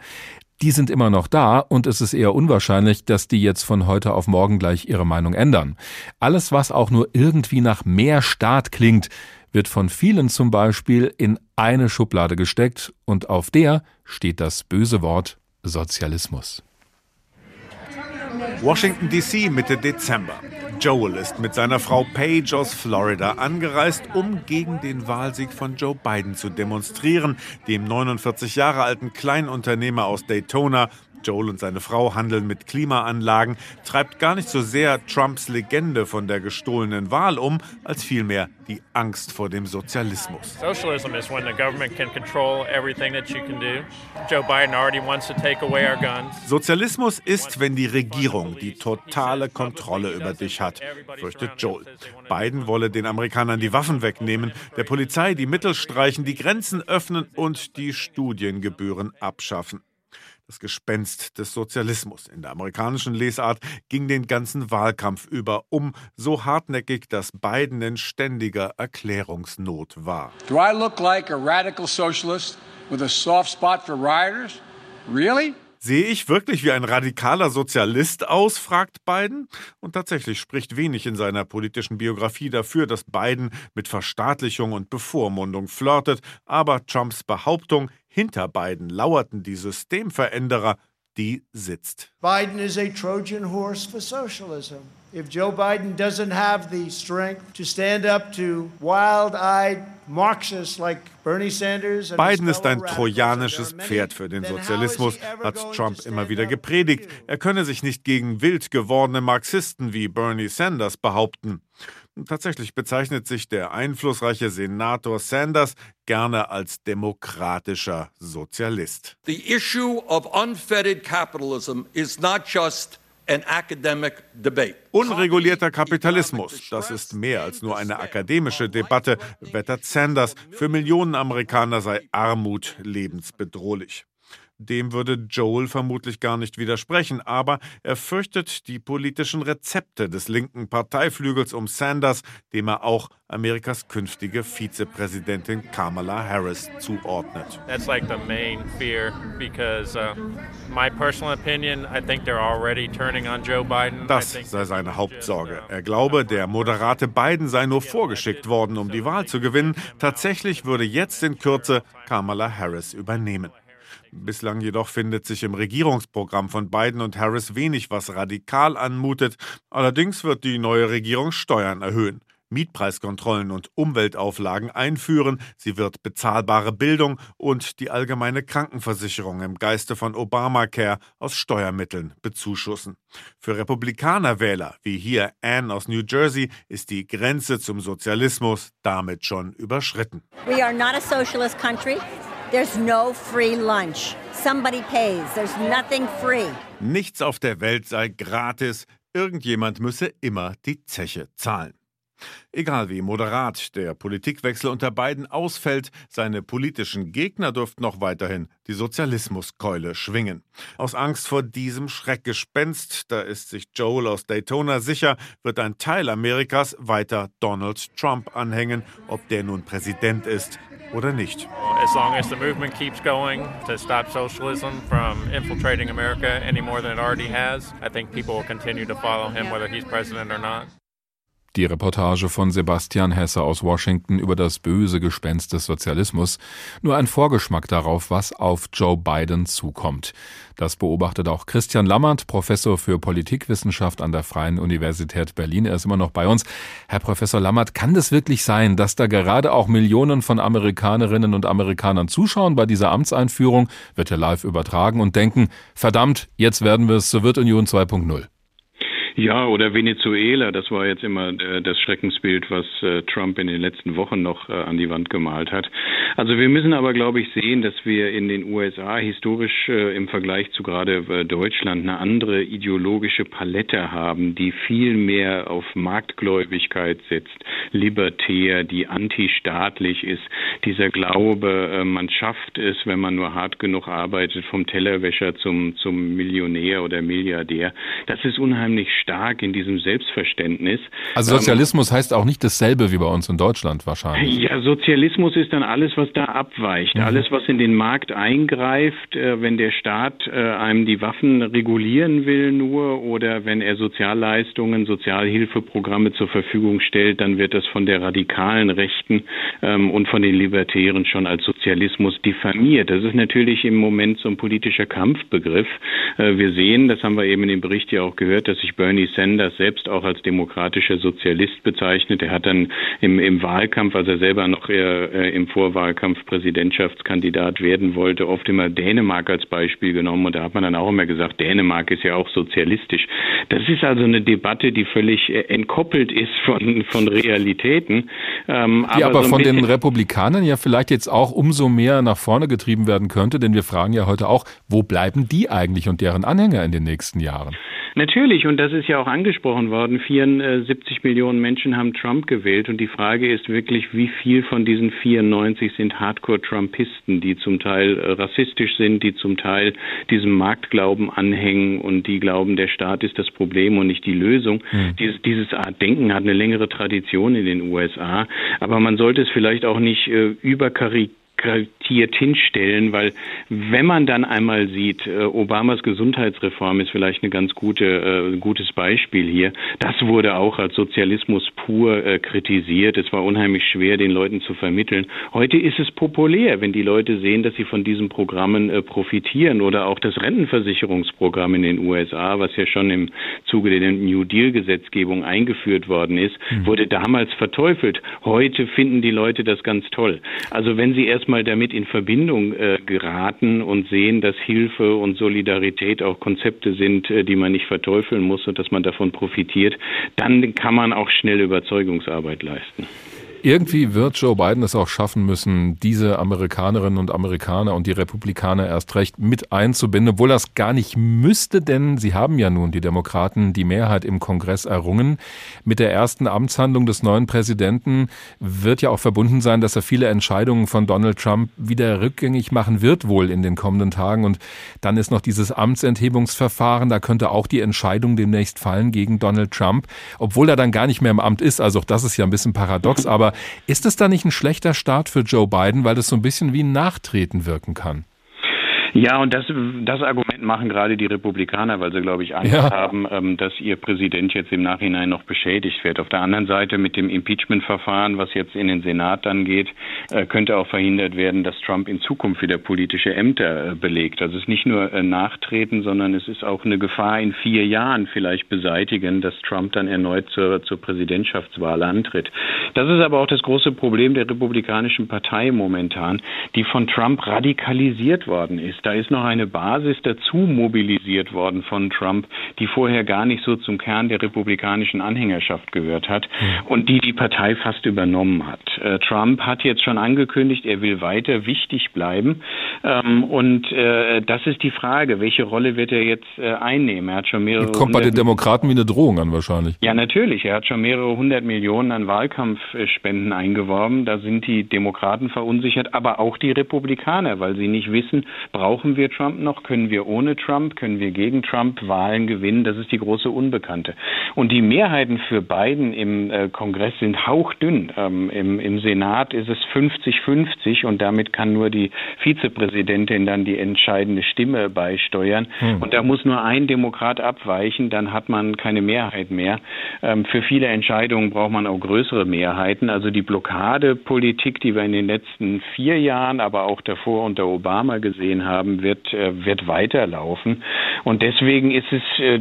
die sind immer noch da und es ist eher unwahrscheinlich, dass die jetzt von heute auf morgen gleich ihre Meinung ändern. Alles, was auch nur irgendwie nach mehr Staat klingt, wird von vielen zum Beispiel in eine Schublade gesteckt und auf der steht das böse Wort Sozialismus. Washington DC Mitte Dezember. Joel ist mit seiner Frau Paige aus Florida angereist, um gegen den Wahlsieg von Joe Biden zu demonstrieren, dem 49 Jahre alten Kleinunternehmer aus Daytona, Joel und seine Frau handeln mit Klimaanlagen, treibt gar nicht so sehr Trumps Legende von der gestohlenen Wahl um, als vielmehr die Angst vor dem Sozialismus. Socialism is when the government can control everything that you can do. Joe Biden already wants to take away our guns. Sozialismus ist, wenn die Regierung die totale Kontrolle über dich hat, fürchtet Joel. Biden wolle den Amerikanern die Waffen wegnehmen, der Polizei die Mittel streichen, die Grenzen öffnen und die Studiengebühren abschaffen. Das Gespenst des Sozialismus in der amerikanischen Lesart ging den ganzen Wahlkampf über um, so hartnäckig, dass Biden in ständiger Erklärungsnot war. Do I look like a radical socialist with a soft spot for rioters? Really? Sehe ich wirklich wie ein radikaler Sozialist aus? fragt Biden. Und tatsächlich spricht wenig in seiner politischen Biografie dafür, dass Biden mit Verstaatlichung und Bevormundung flirtet. Aber Trumps Behauptung, hinter Biden lauerten die Systemveränderer, die sitzt. Biden is a Trojan horse for socialism. If Joe Biden doesn't have the strength to stand up to wild-eyed Marxists like Bernie Sanders Biden ist ein trojanisches Pferd für den Sozialismus, hat Trump immer wieder gepredigt. Er könne sich nicht gegen wild gewordene Marxisten wie Bernie Sanders behaupten. Tatsächlich bezeichnet sich der einflussreiche Senator Sanders gerne als demokratischer Sozialist. The issue of unfettered capitalism is not just Unregulierter Kapitalismus, das ist mehr als nur eine akademische Debatte, wettert Sanders. Für Millionen Amerikaner sei Armut lebensbedrohlich. Dem würde Joel vermutlich gar nicht widersprechen, aber er fürchtet die politischen Rezepte des linken Parteiflügels um Sanders, dem er auch Amerikas künftige Vizepräsidentin Kamala Harris zuordnet. That's like the main fear because uh, my personal opinion, I think they're already turning on Joe Biden. Das sei seine Hauptsorge. Er glaube, der moderate Biden sei nur vorgeschickt worden, um die Wahl zu gewinnen. Tatsächlich würde jetzt in Kürze Kamala Harris übernehmen. Bislang jedoch findet sich im Regierungsprogramm von Biden und Harris wenig, was radikal anmutet. Allerdings wird die neue Regierung Steuern erhöhen. Mietpreiskontrollen und Umweltauflagen einführen, sie wird bezahlbare Bildung und die allgemeine Krankenversicherung im Geiste von Obamacare aus Steuermitteln bezuschussen. Für Republikanerwähler wie hier Anne aus New Jersey ist die Grenze zum Sozialismus damit schon überschritten. We are not a socialist country. There's no free lunch. Somebody pays. There's nothing free. Nichts auf der Welt sei gratis. Irgendjemand müsse immer die Zeche zahlen. Egal wie moderat der Politikwechsel unter Biden ausfällt, seine politischen Gegner dürften noch weiterhin die Sozialismuskeule schwingen. Aus Angst vor diesem Schreckgespenst, da ist sich Joel aus Daytona sicher, wird ein Teil Amerikas weiter Donald Trump anhängen, ob der nun Präsident ist oder nicht. As long as the movement keeps going to stop socialism from infiltrating America any more than it already has, I think people will continue to follow him whether he's president or not. Die Reportage von Sebastian Hesse aus Washington über das böse Gespenst des Sozialismus. Nur ein Vorgeschmack darauf, was auf Joe Biden zukommt. Das beobachtet auch Christian Lammert, Professor für Politikwissenschaft an der Freien Universität Berlin. Er ist immer noch bei uns. Herr Professor Lammert, kann das wirklich sein, dass da gerade auch Millionen von Amerikanerinnen und Amerikanern zuschauen bei dieser Amtseinführung, wird ja live übertragen und denken, verdammt, jetzt werden wir es Sowjetunion 2.0? Ja, oder Venezuela, das war jetzt immer äh, das Schreckensbild, was äh, Trump in den letzten Wochen noch äh, an die Wand gemalt hat. Also wir müssen aber, glaube ich, sehen, dass wir in den USA historisch äh, im Vergleich zu gerade äh, Deutschland eine andere ideologische Palette haben, die viel mehr auf Marktgläubigkeit setzt, libertär, die antistaatlich ist. Dieser Glaube, äh, man schafft es, wenn man nur hart genug arbeitet, vom Tellerwäscher zum, zum Millionär oder Milliardär. Das ist unheimlich stark in diesem Selbstverständnis. Also Sozialismus ähm, heißt auch nicht dasselbe wie bei uns in Deutschland wahrscheinlich. Ja, Sozialismus ist dann alles, was da abweicht. Mhm. Alles, was in den Markt eingreift, äh, wenn der Staat äh, einem die Waffen regulieren will nur oder wenn er Sozialleistungen, Sozialhilfeprogramme zur Verfügung stellt, dann wird das von der radikalen Rechten ähm, und von den Libertären schon als Sozialismus diffamiert. Das ist natürlich im Moment so ein politischer Kampfbegriff. Äh, wir sehen, das haben wir eben in dem Bericht ja auch gehört, dass sich Bernie Sanders selbst auch als demokratischer Sozialist bezeichnet. Er hat dann im, im Wahlkampf, als er selber noch äh, im Vorwahlkampf Präsidentschaftskandidat werden wollte, oft immer Dänemark als Beispiel genommen. Und da hat man dann auch immer gesagt, Dänemark ist ja auch sozialistisch. Das ist also eine Debatte, die völlig äh, entkoppelt ist von, von Realitäten. Ähm, die aber, aber so von den Republikanern ja vielleicht jetzt auch umso mehr nach vorne getrieben werden könnte, denn wir fragen ja heute auch, wo bleiben die eigentlich und deren Anhänger in den nächsten Jahren? Natürlich, und das ist ja auch angesprochen worden, 74 Millionen Menschen haben Trump gewählt und die Frage ist wirklich, wie viel von diesen 94 sind Hardcore-Trumpisten, die zum Teil äh, rassistisch sind, die zum Teil diesem Marktglauben anhängen und die glauben, der Staat ist das Problem und nicht die Lösung. Mhm. Dieses, dieses Art Denken hat eine längere Tradition in den USA, aber man sollte es vielleicht auch nicht äh, überkarikieren kartiert hinstellen, weil wenn man dann einmal sieht, äh, Obamas Gesundheitsreform ist vielleicht ein ganz gute, äh, gutes Beispiel hier. Das wurde auch als Sozialismus pur äh, kritisiert. Es war unheimlich schwer, den Leuten zu vermitteln. Heute ist es populär, wenn die Leute sehen, dass sie von diesen Programmen äh, profitieren oder auch das Rentenversicherungsprogramm in den USA, was ja schon im Zuge der New Deal Gesetzgebung eingeführt worden ist, mhm. wurde damals verteufelt. Heute finden die Leute das ganz toll. Also wenn sie erstmal mal damit in Verbindung äh, geraten und sehen, dass Hilfe und Solidarität auch Konzepte sind, äh, die man nicht verteufeln muss und dass man davon profitiert, dann kann man auch schnell Überzeugungsarbeit leisten. Irgendwie wird Joe Biden es auch schaffen müssen, diese Amerikanerinnen und Amerikaner und die Republikaner erst recht mit einzubinden, obwohl das gar nicht müsste, denn sie haben ja nun die Demokraten die Mehrheit im Kongress errungen. Mit der ersten Amtshandlung des neuen Präsidenten wird ja auch verbunden sein, dass er viele Entscheidungen von Donald Trump wieder rückgängig machen wird, wohl in den kommenden Tagen. Und dann ist noch dieses Amtsenthebungsverfahren, da könnte auch die Entscheidung demnächst fallen gegen Donald Trump, obwohl er dann gar nicht mehr im Amt ist. Also das ist ja ein bisschen paradox, aber ist es da nicht ein schlechter Start für Joe Biden, weil das so ein bisschen wie ein Nachtreten wirken kann? Ja, und das, das Argument machen gerade die Republikaner, weil sie, glaube ich, Angst ja. haben, ähm, dass ihr Präsident jetzt im Nachhinein noch beschädigt wird. Auf der anderen Seite mit dem Impeachment-Verfahren, was jetzt in den Senat dann geht, äh, könnte auch verhindert werden, dass Trump in Zukunft wieder politische Ämter äh, belegt. Also es ist nicht nur äh, Nachtreten, sondern es ist auch eine Gefahr in vier Jahren vielleicht beseitigen, dass Trump dann erneut zur, zur Präsidentschaftswahl antritt. Das ist aber auch das große Problem der Republikanischen Partei momentan, die von Trump radikalisiert worden ist. Da ist noch eine Basis dazu mobilisiert worden von Trump, die vorher gar nicht so zum Kern der republikanischen Anhängerschaft gehört hat und die die Partei fast übernommen hat. Äh, Trump hat jetzt schon angekündigt, er will weiter wichtig bleiben. Ähm, und äh, das ist die Frage, welche Rolle wird er jetzt äh, einnehmen? Er hat schon mehrere. Kommt bei den Demokraten wie eine Drohung an wahrscheinlich. Ja, natürlich. Er hat schon mehrere hundert Millionen an Wahlkampfspenden eingeworben. Da sind die Demokraten verunsichert, aber auch die Republikaner, weil sie nicht wissen, brauchen wir Trump noch? Können wir ohne Trump? Können wir gegen Trump Wahlen gewinnen? Das ist die große Unbekannte. Und die Mehrheiten für Biden im äh, Kongress sind hauchdünn. Ähm, im, Im Senat ist es 50-50 und damit kann nur die Vizepräsidentin dann die entscheidende Stimme beisteuern. Hm. Und da muss nur ein Demokrat abweichen, dann hat man keine Mehrheit mehr. Ähm, für viele Entscheidungen braucht man auch größere Mehrheiten. Also die Blockadepolitik, die wir in den letzten vier Jahren, aber auch davor unter Obama gesehen haben, wird, äh, wird weiterlaufen. Und deswegen ist es äh,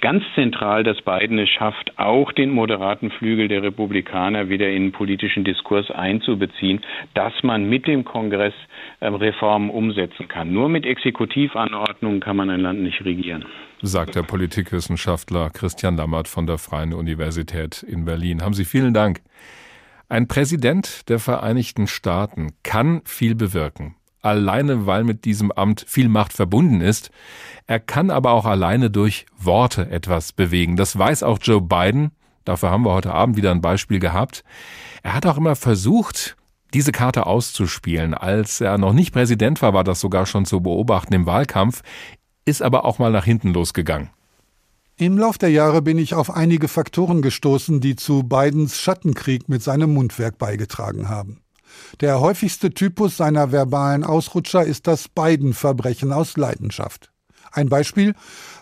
ganz zentral, dass Biden es schafft, auch den moderaten Flügel der Republikaner wieder in den politischen Diskurs einzubeziehen, dass man mit dem Kongress ähm, Reformen umsetzen kann. Nur mit Exekutivanordnungen kann man ein Land nicht regieren sagt der Politikwissenschaftler Christian Lammert von der Freien Universität in Berlin. Haben Sie vielen Dank. Ein Präsident der Vereinigten Staaten kann viel bewirken, alleine weil mit diesem Amt viel Macht verbunden ist. Er kann aber auch alleine durch Worte etwas bewegen. Das weiß auch Joe Biden. Dafür haben wir heute Abend wieder ein Beispiel gehabt. Er hat auch immer versucht, diese Karte auszuspielen. Als er noch nicht Präsident war, war das sogar schon zu beobachten im Wahlkampf, ist aber auch mal nach hinten losgegangen. Im Lauf der Jahre bin ich auf einige Faktoren gestoßen, die zu Bidens Schattenkrieg mit seinem Mundwerk beigetragen haben. Der häufigste Typus seiner verbalen Ausrutscher ist das Biden-Verbrechen aus Leidenschaft. Ein Beispiel.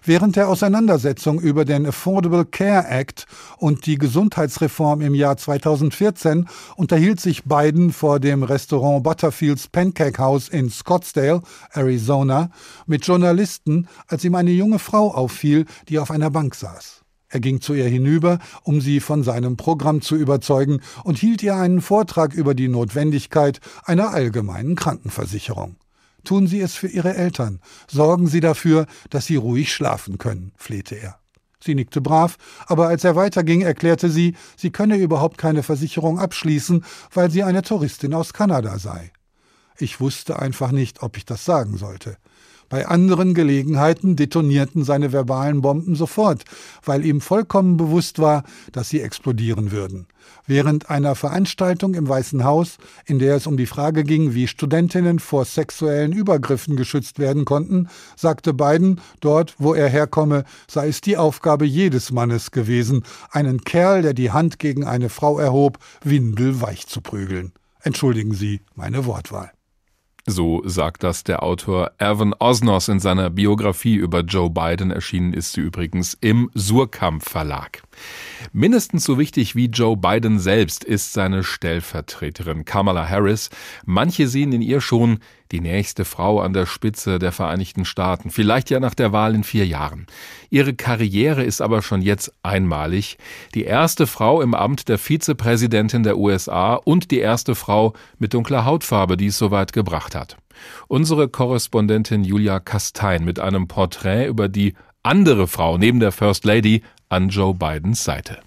Während der Auseinandersetzung über den Affordable Care Act und die Gesundheitsreform im Jahr 2014 unterhielt sich Biden vor dem Restaurant Butterfields Pancake House in Scottsdale, Arizona, mit Journalisten, als ihm eine junge Frau auffiel, die auf einer Bank saß. Er ging zu ihr hinüber, um sie von seinem Programm zu überzeugen und hielt ihr einen Vortrag über die Notwendigkeit einer allgemeinen Krankenversicherung. Tun Sie es für Ihre Eltern. Sorgen Sie dafür, dass Sie ruhig schlafen können, flehte er. Sie nickte brav, aber als er weiterging, erklärte sie, sie könne überhaupt keine Versicherung abschließen, weil sie eine Touristin aus Kanada sei. Ich wusste einfach nicht, ob ich das sagen sollte. Bei anderen Gelegenheiten detonierten seine verbalen Bomben sofort, weil ihm vollkommen bewusst war, dass sie explodieren würden. Während einer Veranstaltung im Weißen Haus, in der es um die Frage ging, wie Studentinnen vor sexuellen Übergriffen geschützt werden konnten, sagte Biden, dort, wo er herkomme, sei es die Aufgabe jedes Mannes gewesen, einen Kerl, der die Hand gegen eine Frau erhob, windelweich zu prügeln. Entschuldigen Sie meine Wortwahl. So sagt das der Autor Erwin Osnos in seiner Biografie über Joe Biden. Erschienen ist sie übrigens im Surkamp Verlag. Mindestens so wichtig wie Joe Biden selbst ist seine Stellvertreterin Kamala Harris. Manche sehen in ihr schon die nächste Frau an der Spitze der Vereinigten Staaten, vielleicht ja nach der Wahl in vier Jahren. Ihre Karriere ist aber schon jetzt einmalig. Die erste Frau im Amt der Vizepräsidentin der USA und die erste Frau mit dunkler Hautfarbe, die es soweit gebracht hat. Unsere Korrespondentin Julia Kastein mit einem Porträt über die andere Frau neben der First Lady an Joe Bidens Seite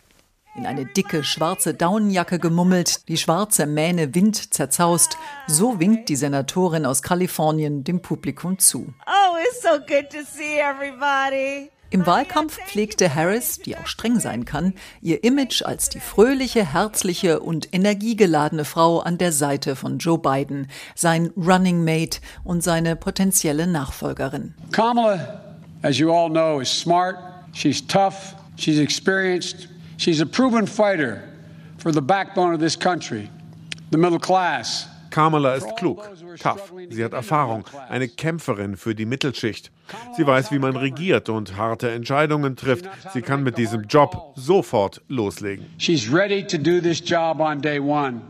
in eine dicke schwarze Daunenjacke gemummelt, die schwarze Mähne Wind zerzaust. So winkt die Senatorin aus Kalifornien dem Publikum zu. Oh, it's so good to see everybody. Im Wahlkampf pflegte Harris, die auch streng sein kann, ihr Image als die fröhliche, herzliche und energiegeladene Frau an der Seite von Joe Biden, sein Running Mate und seine potenzielle Nachfolgerin. Kamala, as you all know, is smart, she's tough, she's experienced, She's a proven fighter for the backbone of this country, the middle class. Kamala ist klug, tough. Sie hat Erfahrung, eine Kämpferin für die Mittelschicht. Sie weiß, wie man regiert und harte Entscheidungen trifft. Sie kann mit diesem Job sofort loslegen.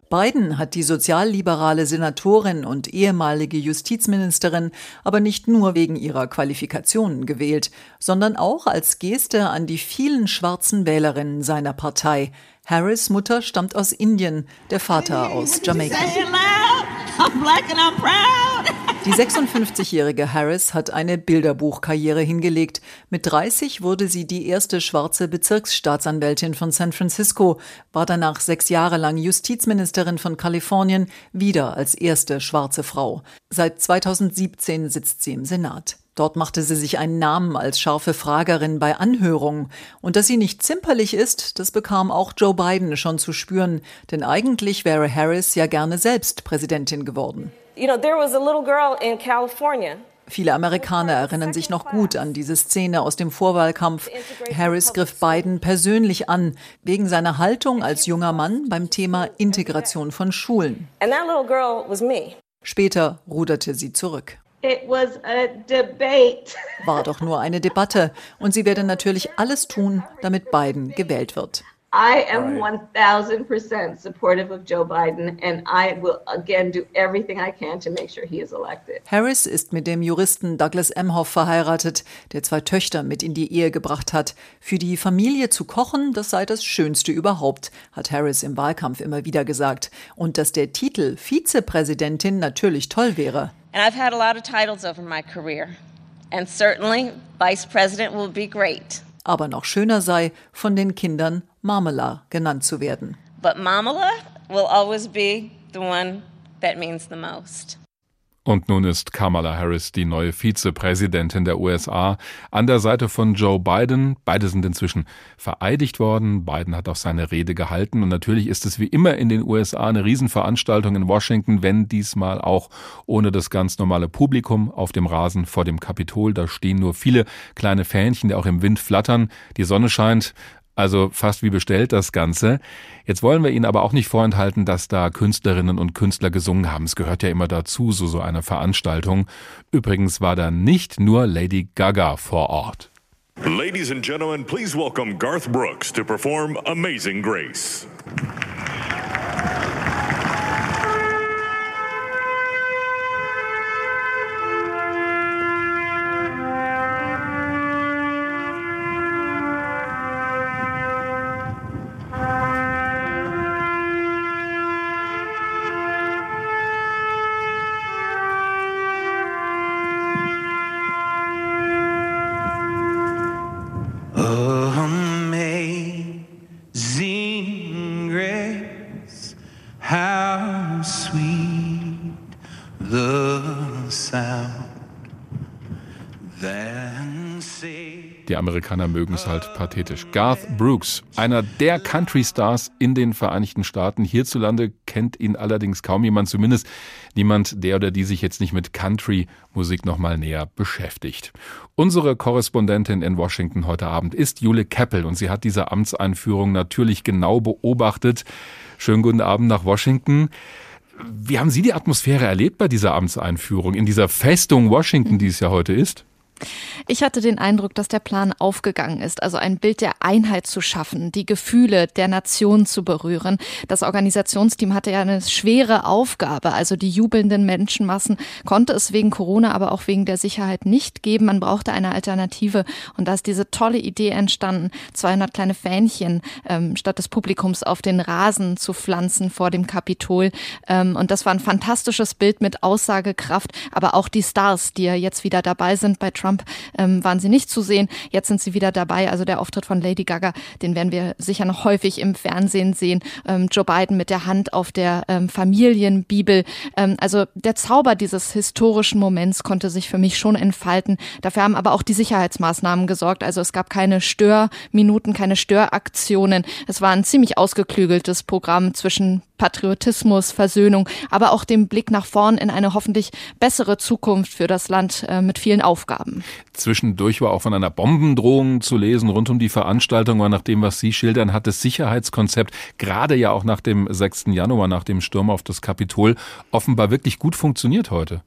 Biden hat die sozialliberale Senatorin und ehemalige Justizministerin aber nicht nur wegen ihrer Qualifikationen gewählt, sondern auch als Geste an die vielen schwarzen Wählerinnen seiner Partei. Harris Mutter stammt aus Indien, der Vater aus Jamaika. Die 56-jährige Harris hat eine Bilderbuchkarriere hingelegt. Mit 30 wurde sie die erste schwarze Bezirksstaatsanwältin von San Francisco, war danach sechs Jahre lang Justizministerin von Kalifornien, wieder als erste schwarze Frau. Seit 2017 sitzt sie im Senat. Dort machte sie sich einen Namen als scharfe Fragerin bei Anhörungen. Und dass sie nicht zimperlich ist, das bekam auch Joe Biden schon zu spüren. Denn eigentlich wäre Harris ja gerne selbst Präsidentin geworden. You know, there was a little girl in California Viele Amerikaner erinnern sich noch gut an diese Szene aus dem Vorwahlkampf. Harris griff Biden persönlich an, wegen seiner Haltung als junger Mann beim Thema Integration von Schulen. Später ruderte sie zurück. War doch nur eine Debatte und sie werde natürlich alles tun, damit Biden gewählt wird. I am 1000% supportive of Joe Biden and I will again do everything I can to make sure he is elected. Harris ist mit dem Juristen Douglas Emhoff verheiratet, der zwei Töchter mit in die Ehe gebracht hat. Für die Familie zu kochen, das sei das Schönste überhaupt, hat Harris im Wahlkampf immer wieder gesagt. Und dass der Titel Vizepräsidentin natürlich toll wäre. And I've had a lot of titles over my career. And certainly Vice President will be great. Aber noch schöner sei, von den Kindern Marmela genannt zu werden. But Marmela will always be the one that means the most. Und nun ist Kamala Harris die neue Vizepräsidentin der USA an der Seite von Joe Biden. Beide sind inzwischen vereidigt worden. Biden hat auch seine Rede gehalten. Und natürlich ist es wie immer in den USA eine Riesenveranstaltung in Washington, wenn diesmal auch ohne das ganz normale Publikum auf dem Rasen vor dem Kapitol. Da stehen nur viele kleine Fähnchen, die auch im Wind flattern. Die Sonne scheint. Also fast wie bestellt das Ganze. Jetzt wollen wir Ihnen aber auch nicht vorenthalten, dass da Künstlerinnen und Künstler gesungen haben. Es gehört ja immer dazu, so so einer Veranstaltung. Übrigens war da nicht nur Lady Gaga vor Ort. Ladies and gentlemen, please welcome Garth Brooks to perform Amazing Grace. Amerikaner mögen es halt pathetisch. Garth Brooks, einer der Country-Stars in den Vereinigten Staaten. Hierzulande kennt ihn allerdings kaum jemand, zumindest niemand, der oder die sich jetzt nicht mit Country-Musik nochmal näher beschäftigt. Unsere Korrespondentin in Washington heute Abend ist Jule Keppel und sie hat diese Amtseinführung natürlich genau beobachtet. Schönen guten Abend nach Washington. Wie haben Sie die Atmosphäre erlebt bei dieser Amtseinführung, in dieser Festung Washington, die es ja heute ist? Ich hatte den Eindruck, dass der Plan aufgegangen ist, also ein Bild der Einheit zu schaffen, die Gefühle der Nation zu berühren. Das Organisationsteam hatte ja eine schwere Aufgabe, also die jubelnden Menschenmassen konnte es wegen Corona, aber auch wegen der Sicherheit nicht geben. Man brauchte eine Alternative und da ist diese tolle Idee entstanden, 200 kleine Fähnchen ähm, statt des Publikums auf den Rasen zu pflanzen vor dem Kapitol. Ähm, und das war ein fantastisches Bild mit Aussagekraft, aber auch die Stars, die ja jetzt wieder dabei sind bei Trump Trump ähm, waren sie nicht zu sehen. Jetzt sind sie wieder dabei. Also der Auftritt von Lady Gaga, den werden wir sicher noch häufig im Fernsehen sehen. Ähm, Joe Biden mit der Hand auf der ähm, Familienbibel. Ähm, also der Zauber dieses historischen Moments konnte sich für mich schon entfalten. Dafür haben aber auch die Sicherheitsmaßnahmen gesorgt. Also es gab keine Störminuten, keine Störaktionen. Es war ein ziemlich ausgeklügeltes Programm zwischen Patriotismus, Versöhnung, aber auch dem Blick nach vorn in eine hoffentlich bessere Zukunft für das Land äh, mit vielen Aufgaben. Zwischendurch war auch von einer Bombendrohung zu lesen rund um die Veranstaltung, aber nach dem, was Sie schildern, hat das Sicherheitskonzept gerade ja auch nach dem 6. Januar, nach dem Sturm auf das Kapitol, offenbar wirklich gut funktioniert heute.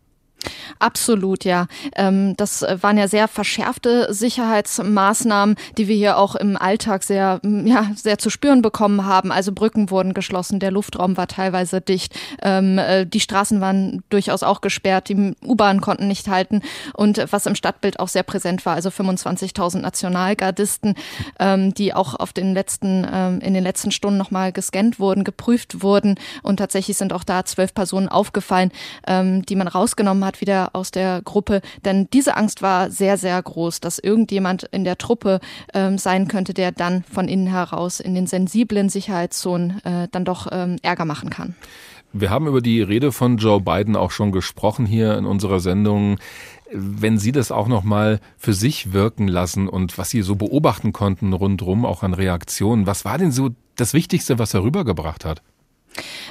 Absolut, ja. Ähm, das waren ja sehr verschärfte Sicherheitsmaßnahmen, die wir hier auch im Alltag sehr, ja, sehr zu spüren bekommen haben. Also Brücken wurden geschlossen, der Luftraum war teilweise dicht, ähm, äh, die Straßen waren durchaus auch gesperrt, die U-Bahnen konnten nicht halten und was im Stadtbild auch sehr präsent war, also 25.000 Nationalgardisten, ähm, die auch auf den letzten, in den letzten Stunden nochmal gescannt wurden, geprüft wurden und tatsächlich sind auch da zwölf Personen aufgefallen, die man rausgenommen hat hat wieder aus der Gruppe, denn diese Angst war sehr, sehr groß, dass irgendjemand in der Truppe ähm, sein könnte, der dann von innen heraus in den sensiblen Sicherheitszonen äh, dann doch ähm, Ärger machen kann. Wir haben über die Rede von Joe Biden auch schon gesprochen hier in unserer Sendung. Wenn Sie das auch noch mal für sich wirken lassen und was Sie so beobachten konnten rundherum, auch an Reaktionen, was war denn so das Wichtigste, was er rübergebracht hat?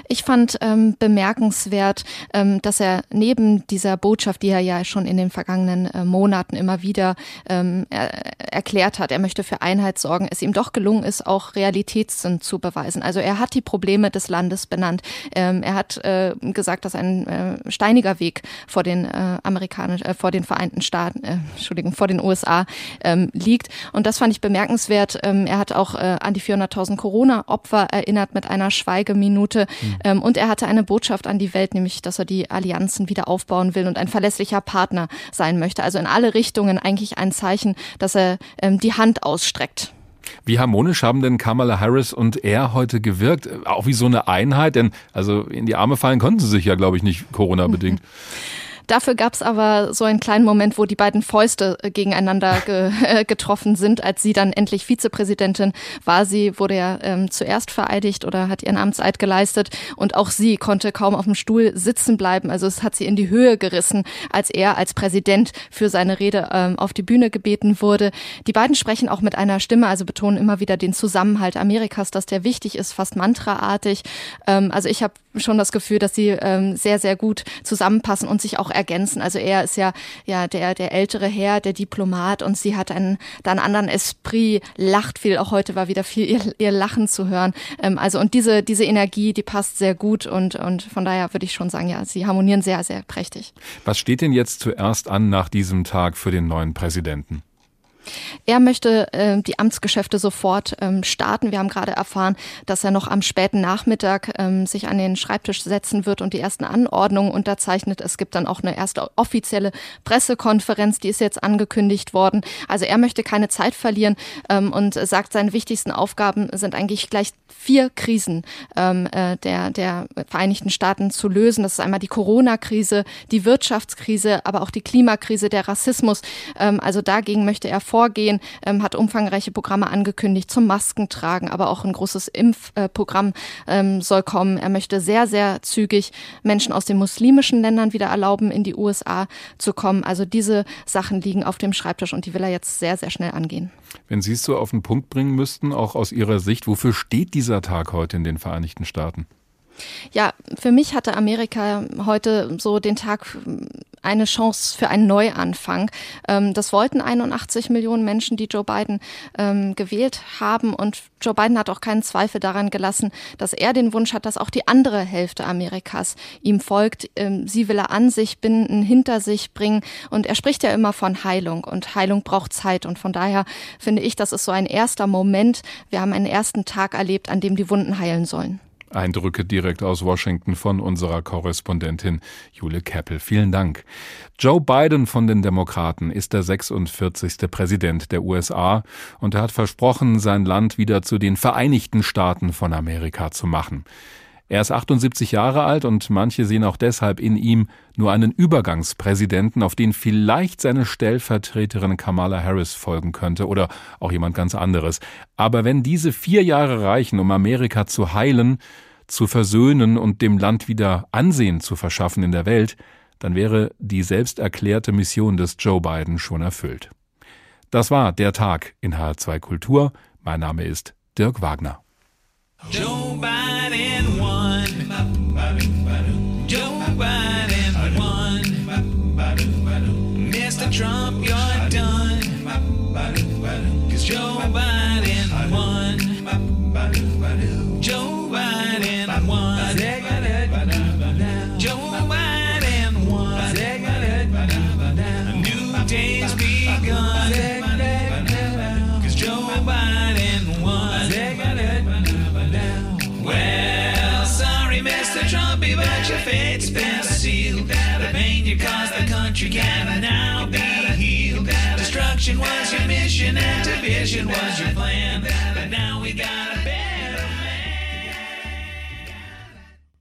Ich fand ähm, bemerkenswert, ähm, dass er neben dieser Botschaft, die er ja schon in den vergangenen äh, Monaten immer wieder ähm, er, erklärt hat, er möchte für Einheit sorgen, es ihm doch gelungen ist, auch Realitätssinn zu beweisen. Also er hat die Probleme des Landes benannt. Ähm, er hat äh, gesagt, dass ein äh, steiniger Weg vor den äh, amerikanischen, äh, vor den Vereinten Staaten, äh, Entschuldigung, vor den USA ähm, liegt. Und das fand ich bemerkenswert. Ähm, er hat auch äh, an die 400.000 Corona-Opfer erinnert mit einer Schweigeminute Minute. Mhm. Ähm, und er hatte eine Botschaft an die Welt, nämlich, dass er die Allianzen wieder aufbauen will und ein verlässlicher Partner sein möchte. Also in alle Richtungen eigentlich ein Zeichen, dass er ähm, die Hand ausstreckt. Wie harmonisch haben denn Kamala Harris und er heute gewirkt? Auch wie so eine Einheit? Denn also in die Arme fallen konnten sie sich ja, glaube ich, nicht Corona-bedingt. Dafür gab es aber so einen kleinen Moment, wo die beiden Fäuste äh, gegeneinander ge äh, getroffen sind, als sie dann endlich Vizepräsidentin war. Sie wurde ja ähm, zuerst vereidigt oder hat ihren Amtseid geleistet und auch sie konnte kaum auf dem Stuhl sitzen bleiben. Also es hat sie in die Höhe gerissen, als er als Präsident für seine Rede ähm, auf die Bühne gebeten wurde. Die beiden sprechen auch mit einer Stimme, also betonen immer wieder den Zusammenhalt Amerikas, dass der wichtig ist, fast mantraartig. Ähm, also ich habe schon das Gefühl, dass sie ähm, sehr, sehr gut zusammenpassen und sich auch ergänzen. Also er ist ja, ja der, der ältere Herr, der Diplomat und sie hat einen, da einen anderen Esprit, lacht viel. Auch heute war wieder viel ihr, ihr Lachen zu hören. Ähm, also und diese, diese Energie, die passt sehr gut und, und von daher würde ich schon sagen, ja, sie harmonieren sehr, sehr prächtig. Was steht denn jetzt zuerst an nach diesem Tag für den neuen Präsidenten? Er möchte äh, die Amtsgeschäfte sofort ähm, starten. Wir haben gerade erfahren, dass er noch am späten Nachmittag ähm, sich an den Schreibtisch setzen wird und die ersten Anordnungen unterzeichnet. Es gibt dann auch eine erste offizielle Pressekonferenz, die ist jetzt angekündigt worden. Also er möchte keine Zeit verlieren ähm, und sagt, seine wichtigsten Aufgaben sind eigentlich gleich vier Krisen ähm, äh, der, der Vereinigten Staaten zu lösen. Das ist einmal die Corona-Krise, die Wirtschaftskrise, aber auch die Klimakrise, der Rassismus. Ähm, also dagegen möchte er vorgehen, ähm, hat umfangreiche Programme angekündigt zum Maskentragen, aber auch ein großes Impfprogramm ähm, soll kommen. Er möchte sehr, sehr zügig Menschen aus den muslimischen Ländern wieder erlauben, in die USA zu kommen. Also diese Sachen liegen auf dem Schreibtisch und die will er jetzt sehr, sehr schnell angehen. Wenn Sie es so auf den Punkt bringen müssten, auch aus Ihrer Sicht, wofür steht dieser Tag heute in den Vereinigten Staaten? Ja, für mich hatte Amerika heute so den Tag eine Chance für einen Neuanfang. Ähm, das wollten 81 Millionen Menschen, die Joe Biden ähm, gewählt haben. Und Joe Biden hat auch keinen Zweifel daran gelassen, dass er den Wunsch hat, dass auch die andere Hälfte Amerikas ihm folgt. Ähm, sie will er an sich binden, hinter sich bringen. Und er spricht ja immer von Heilung. Und Heilung braucht Zeit. Und von daher finde ich, das ist so ein erster Moment. Wir haben einen ersten Tag erlebt, an dem die Wunden heilen sollen. Eindrücke direkt aus Washington von unserer Korrespondentin Jule Keppel. Vielen Dank. Joe Biden von den Demokraten ist der 46. Präsident der USA und er hat versprochen, sein Land wieder zu den Vereinigten Staaten von Amerika zu machen. Er ist 78 Jahre alt und manche sehen auch deshalb in ihm nur einen Übergangspräsidenten, auf den vielleicht seine Stellvertreterin Kamala Harris folgen könnte oder auch jemand ganz anderes. Aber wenn diese vier Jahre reichen, um Amerika zu heilen, zu versöhnen und dem Land wieder Ansehen zu verschaffen in der Welt, dann wäre die selbst erklärte Mission des Joe Biden schon erfüllt. Das war der Tag in H2 Kultur. Mein Name ist Dirk Wagner. Joe Biden your fate's sealed. The pain you caused the country can now be healed. Destruction was your mission and division was your plan. But now we got a better.